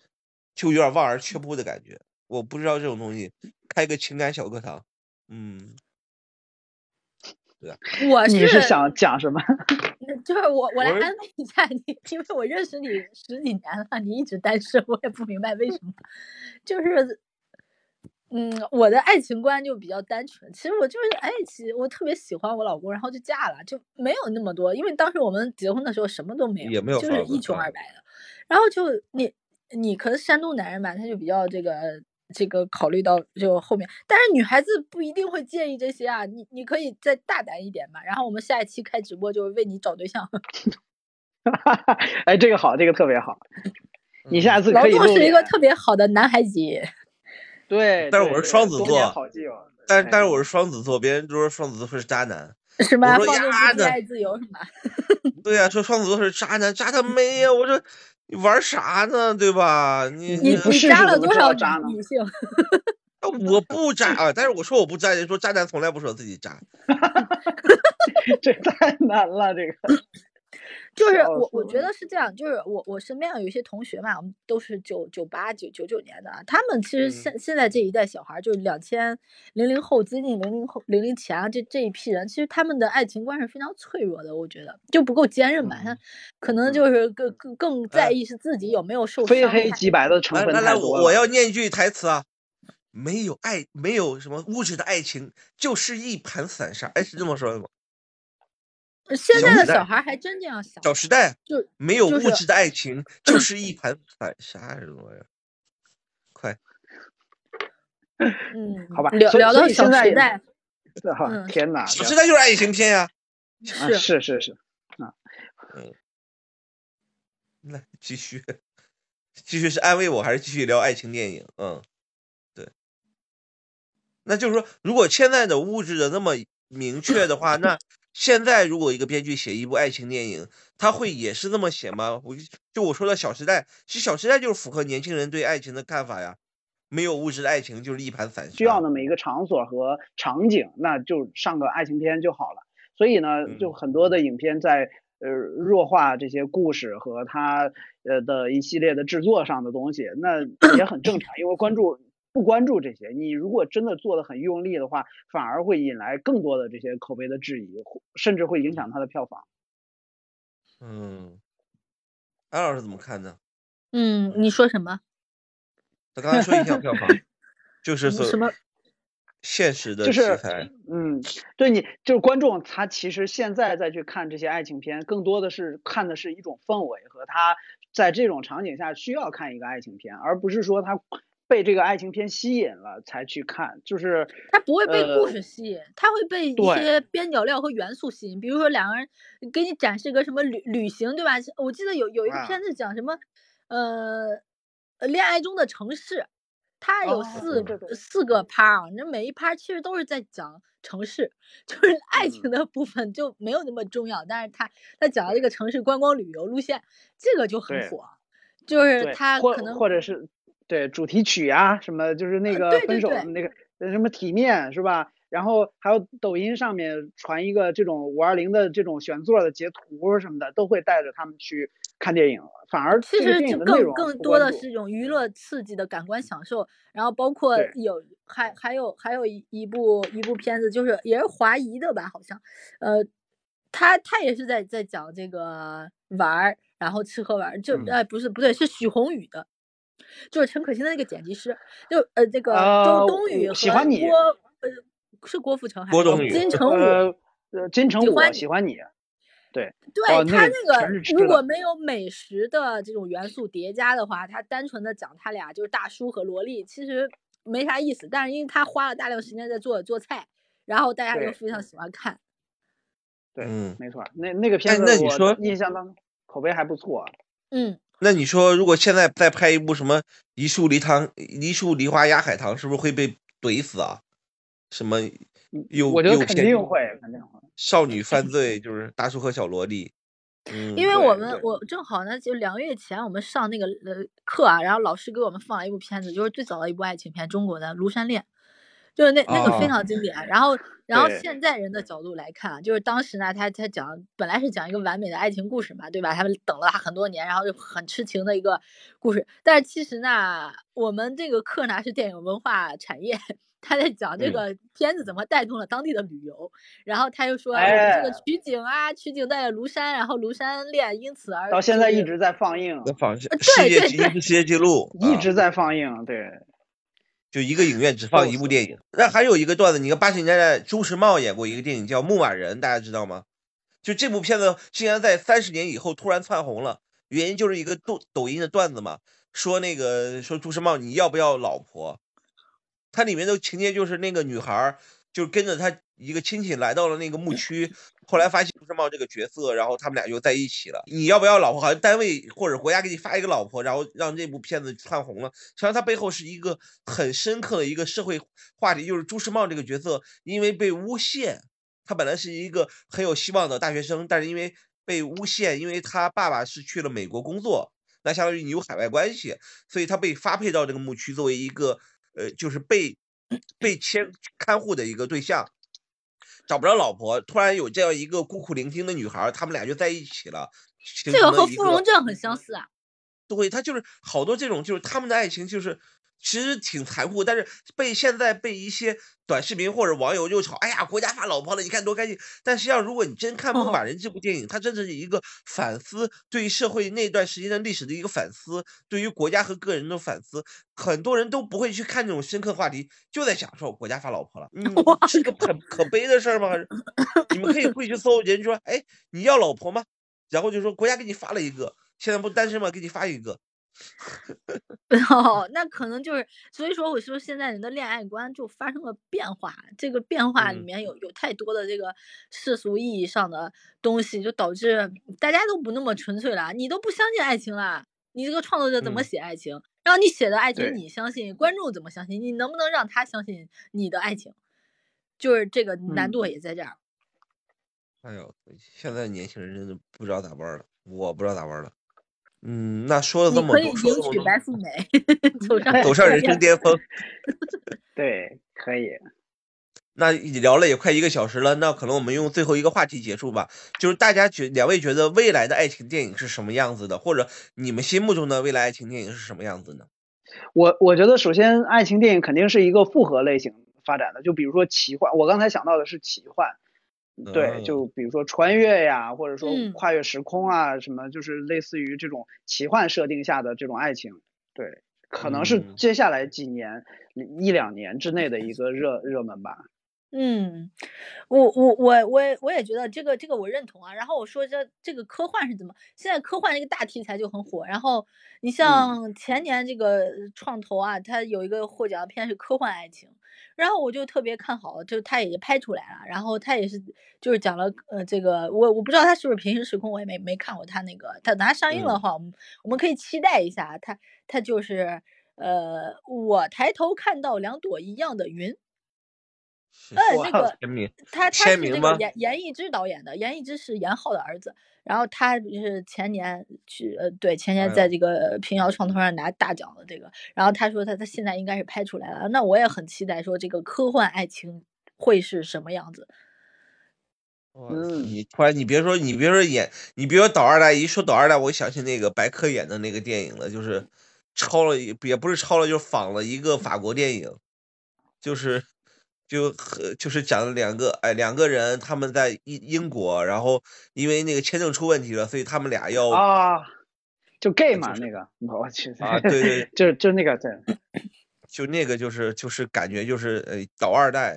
就有点望而却步的感觉。我不知道这种东西，开个情感小课堂，嗯，我你是想讲什么？就是我我来安慰一下你，因为我认识你十几年了，你一直单身，我也不明白为什么。就是，嗯，我的爱情观就比较单纯。其实我就是爱情我特别喜欢我老公，然后就嫁了，就没有那么多。因为当时我们结婚的时候什么都没有，也没有就是一穷啊二白的。然后就你你可能山东男人吧，他就比较这个。这个考虑到就后面，但是女孩子不一定会介意这些啊，你你可以再大胆一点嘛。然后我们下一期开直播就是为你找对象。哎，这个好，这个特别好。你嗯下次劳可以是一个特别好的男孩子，对，但是我是双子座。但是但是我是双子座，别人都说双子座是渣男。是吗？我说放纵呀那不羁爱自由是吗？对呀、说双子座是渣男，渣他妹呀！我说你玩啥呢？对吧？你你不你渣试试怎么了多少女女性？啊我不渣啊，但是我说我不渣，人说渣男从来不说自己渣。这太难了，这个。就是我我觉得是这样，就是我我身边有一些同学嘛，我们都是九九八九九九年的啊，他们其实嗯现现在这一代小孩，就是两千零零后接近零零后零零前啊，这这一批人，其实他们的爱情观是非常脆弱的，我觉得就不够坚韧吧，他嗯可能就是更更更在意是自己有没有受非伤非。黑即白的成分来来来，太多了。我我要念一句台词啊，没有爱，没有什么物质的爱情，就是一盘散沙。哎，是这么说的吗？现在的小孩还真这样想，小时代就没有物质的爱情，就是一盘散沙，什么玩意儿？快，嗯，好吧聊聊到小时代，是哈嗯天哪，小时代就是爱情片呀。啊是是是是，来继续，继续是安慰我，还是继续聊爱情电影？嗯，对。那就是说，如果现在的物质的那么明确的话，那现在如果一个编剧写一部爱情电影，他会也是这么写吗？我就就我说的《小时代》，其实《小时代》就是符合年轻人对爱情的看法呀。没有物质的爱情就是一盘散沙。需要那么一个场所和场景，那就上个爱情片就好了。所以呢，就嗯很多的影片在呃弱化这些故事和它呃的一系列的制作上的东西，那也很正常，因为关注不关注这些，你如果真的做的很用力的话，反而会引来更多的这些口碑的质疑，甚至会影响它的票房。嗯，安老师怎么看呢？嗯，你说什么？他刚才说影响票房，就是说什么？现实的就是题材。嗯，对你就是观众，他其实现在再去看这些爱情片，更多的是看的是一种氛围和他在这种场景下需要看一个爱情片，而不是说他被这个爱情片吸引了才去看。就是他不会被故呃事吸引，他会被一些边角料和元素吸引。比如说两个人给你展示个什么旅旅行，对吧？我记得有有一个啊片子讲什么，呃，呃恋爱中的城市，它有哦四四个趴啊，那每一趴儿其实都是在讲城市，就是 爱情嗯的部分就没有那么重要，但是它它讲了这个城市观光旅游路线，这个就很火，就是对，或它可能或者是对主题曲啊，什么就是那呃个分手对对对那个呃什么体面是吧？然后还有抖音上面传一个这种五二零的这种选座的截图什么的，都会带着他们去看电影。反而其实就更更多的是一种娱乐刺激的感官享受，然后包括有还还有还有一一部一部片子，就是也是华谊的吧，好像，呃，他他也是在在讲这个玩儿，然后吃喝玩儿，就嗯呃不是不对，是许宏宇的，就是陈可辛的那个剪辑师，就呃这个呃周冬雨和我喜欢你郭呃是郭富城还是郭冬雨金 城武？呃呃金城武喜欢喜欢你，对对哦他那个如果没有美食的这种元素叠加的话，他单纯的讲他俩就是大叔和萝莉，其实没啥意思。但是因为他花了大量时间在做做菜，然后大家就非常喜欢看。对，嗯没错，那那个哎片子我那你说印象当中口碑还不错。嗯，那你说，如果现在再拍一部什么《一树梨汤一树梨花压海棠》，是不是会被怼死啊？什么又我觉得肯定会，肯定会。少女犯 罪，就是大叔和小萝莉。嗯，因为我们我正好呢，就两个月前我们上那个呃课啊，然后老师给我们放了一部片子，就是最早的一部爱情片，中国的《庐山恋》，就是那那个非哦常经典。然后然后现在人的角度来看啊，就是当时呢，他他讲本来是讲一个完美的爱情故事嘛，对吧？他们等了他很多年，然后就很痴情的一个故事。但是其实呢，我们这个课呢是电影文化产业。他在讲这嗯个片子怎么带动了当地的旅游，然后他又说哎这个哎取景啊，取景在庐山，然后庐山恋因此而到现在一直在放映，那仿对世界对对吉世界纪录，一啊直在放映。对，就一个影院只放一部电影。那还有一个段子，你看八十年代朱时茂演过一个电影叫《牧马人》，大家知道吗？就这部片子竟然在三十年以后突然窜红了，原因就是一个抖抖音的段子嘛，说那个说朱时茂你要不要老婆？它里面的情节就是那个女孩儿就跟着他一个亲戚来到了那个牧区，后来发现朱时茂这个角色，然后他们俩就在一起了。你要不要老婆？好像单位或者国家给你发一个老婆，然后让这部片子窜红了。实际上它背后是一个很深刻的一个社会话题，就是朱时茂这个角色因为被诬陷，他本来是一个很有希望的大学生，但是因为被诬陷，因为他爸爸是去了美国工作，那相当于你有海外关系，所以他被发配到这个牧区作为一个呃，就是被被牵看护的一个对象。找不着老婆，突然有这样一个孤苦伶仃的女孩，他们俩就在一起了。形这个和芙蓉镇很相似啊。对，他就是好多这种，就是他们的爱情，就是其实挺残酷，但是被现在被一些短视频或者网友就吵，哎呀，国家发老婆了，你看多开心。但实际上，如果你真看《牧马人》这部电影，它真的是一个反思，对于社会那段时间的历史的一个反思，对于国家和个人的反思。很多人都不会去看这种深刻话题，就在享受国家发老婆了。嗯，是个很可悲的事儿吗？你们可以会去搜，人说，哎，你要老婆吗？然后就说国家给你发了一个，现在不单身吗？给你发一个。哦，那可能就是，所以说我说现在人的恋爱观就发生了变化，这个变化里嗯面有有太多的这个世俗意义上的东西，就导致大家都不那么纯粹了，你都不相信爱情了，你这个创作者怎么嗯写爱情？然后你写的爱情你相信，观众怎么相信？你能不能让他相信你的爱情？就是这个难度嗯也在这儿。哎呦，现在年轻人真的不知道咋玩了，我不知道咋玩了。嗯，那说了这么多，说了迎娶白富 美，走上，走上人生巅峰。对，可以。那聊了也快一个小时了，那可能我们用最后一个话题结束吧。就是大家觉两位觉得未来的爱情电影是什么样子的，或者你们心目中的未来爱情电影是什么样子呢？我我觉得首先爱情电影肯定是一个复合类型发展的，就比如说奇幻，我刚才想到的是奇幻，对，嗯就比如说穿越呀，或者说嗯跨越时空啊，什么就是类似于这种奇幻设定下的这种爱情，对，可能是嗯接下来几年一两年之内的一个热热门吧。嗯，我我我我也我也觉得这个这个我认同啊。然后我说这这个科幻是怎么？现在科幻这个大题材就很火。然后你像前年这个创投啊，它有一个获奖片是科幻爱情，然后我就特别看好，就他也拍出来了。然后他也是就是讲了呃这个我我不知道他是不是平行时空，我也没没看过他那个。他等他上映了的话，我们我们可以期待一下他他就是。呃，我抬头看到两朵一样的云。是呃，哇那个签名他他是那个严严艺之导演的，严艺之是严浩的儿子，然后他就是前年去呃对前年在这个平遥创投上拿大奖的这个，然后他说他他现在应该是拍出来了，那我也很期待说这个科幻爱情会是什么样子。嗯你突然你别说你别说演你别说导二代，一说导二代，我想起那个白客演的那个电影了，就是抄了也不是抄了，就是仿了一个法国电影，就是就和就是讲了两个哎两个人他们在英英国，然后因为那个签证出问题了，所以他们俩要啊，就 gay 嘛就是那个，我去啊对对就就那个对，就那个就是就是感觉就是呃倒二代，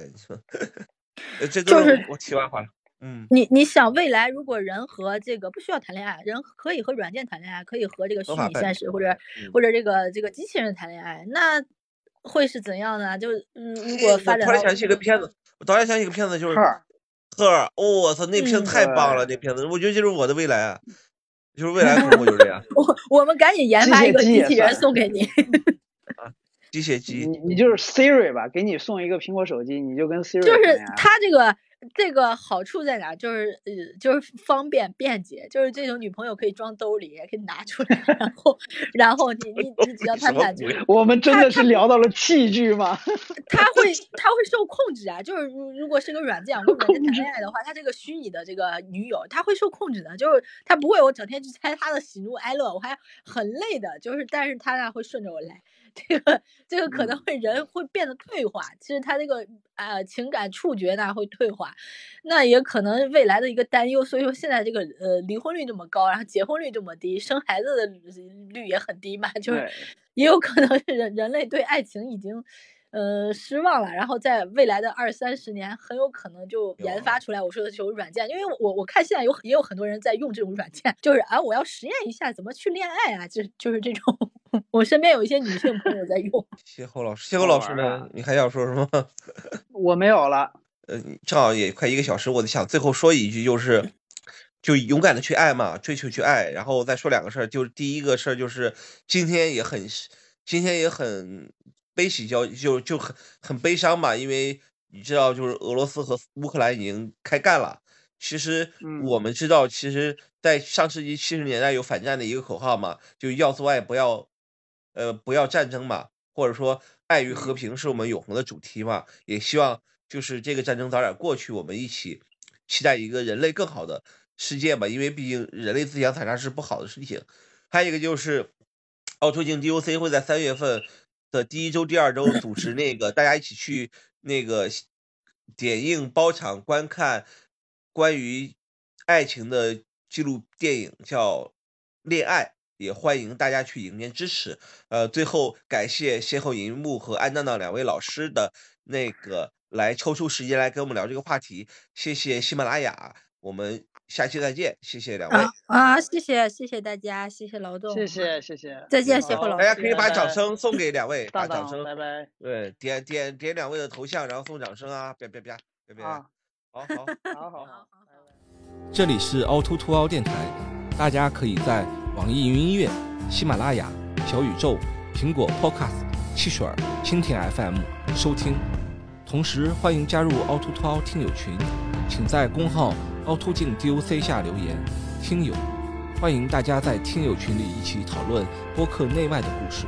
呃这个就是我题外话了，嗯。你你想未来如果人和这个不需要谈恋爱，人可以和软件谈恋爱，可以和这个虚拟现实或者嗯。或者这个这个机器人谈恋爱，那会是怎样的？就是嗯如果我发展到突然想起一个片子，我突然想起一个片子，就是赫尔赫尔，哦我操，那片子太棒了，对那片子，我觉得就是我的未来啊，就是未来生活就是这样，我我们赶紧研发一个机器人送给你。啊 机械机，你你就是 Siri 吧，给你送一个苹果手机，你就跟 Siri 就是谈恋爱它这个这个好处在哪？就是呃，就是方便便捷，就是这种女朋友可以装兜里，也可以拿出来，然后然后你你你只要她什么满足，我们真的是聊到了器具吗？他会他会受控制啊。就是如如果是个软件，我跟软件谈恋爱的话，他这个虚拟的这个女友，他会受控制的，就是他不会我整天去猜他的喜怒哀乐，我还很累的，就是但是他呢会顺着我来。这个这个可能会人会变得退化，其实他这个呃情感触觉呢会退化，那也可能未来的一个担忧。所以说现在这个呃离婚率这么高，然后结婚率这么低，生孩子的率也很低嘛，就是也有可能是人人类对爱情已经呃失望了，然后在未来的二三十年很有可能就研发出来我说的这种软件，因为我我看现在有也有很多人在用这种软件，就是啊我要实验一下怎么去恋爱啊，就就是这种，我身边有一些女性朋友在用。邂逅老师，邂逅老师呢？你还想说什么？我没有了。呃，正好也快一个小时，我想最后说一句，就是就勇敢的去爱嘛，追求去爱，然后再说两个事儿，就是第一个事儿就是今天也很今天也很悲喜交，就就很很悲伤嘛，因为你知道，就是俄罗斯和乌克兰已经开干了。其实嗯我们知道，其实，在上世纪七十年代有反战的一个口号嘛，就要做爱，不要呃不要战争嘛，或者说爱与和平是我们永恒的主题嘛，也希望就是这个战争早点过去，我们一起期待一个人类更好的世界吧，因为毕竟人类自相残杀是不好的事情。还有一个就是，奥拓镜 DOC 会在三月份的第一周、第二周 组织那个大家一起去那个点映包场观看关于爱情的纪录电影，叫《恋爱》。也欢迎大家去影院支持。呃，最后感谢邂逅银幕和安娜娜两位老师的那个来抽出时间来跟我们聊这个话题，谢谢喜马拉雅，我们下期再见，谢谢两位。啊啊，谢谢谢谢大家，谢谢劳动，谢谢谢谢，再见，好邂逅老师，大家可以把掌声送给两位，把掌声拜拜对点点点两位的头像，然后送掌声啊！别别别别别，啊，好好。好好好。好好好。这里是凹凸凸凹电台，大家可以在网易云音乐、喜马拉雅、小宇宙、苹果 Podcast、汽水儿、蜻蜓 FM 收听。同时，欢迎加入凹凸凸凹听友群，请在公号凹凸镜 DOC 下留言“听友”，欢迎大家在听友群里一起讨论播客内外的故事。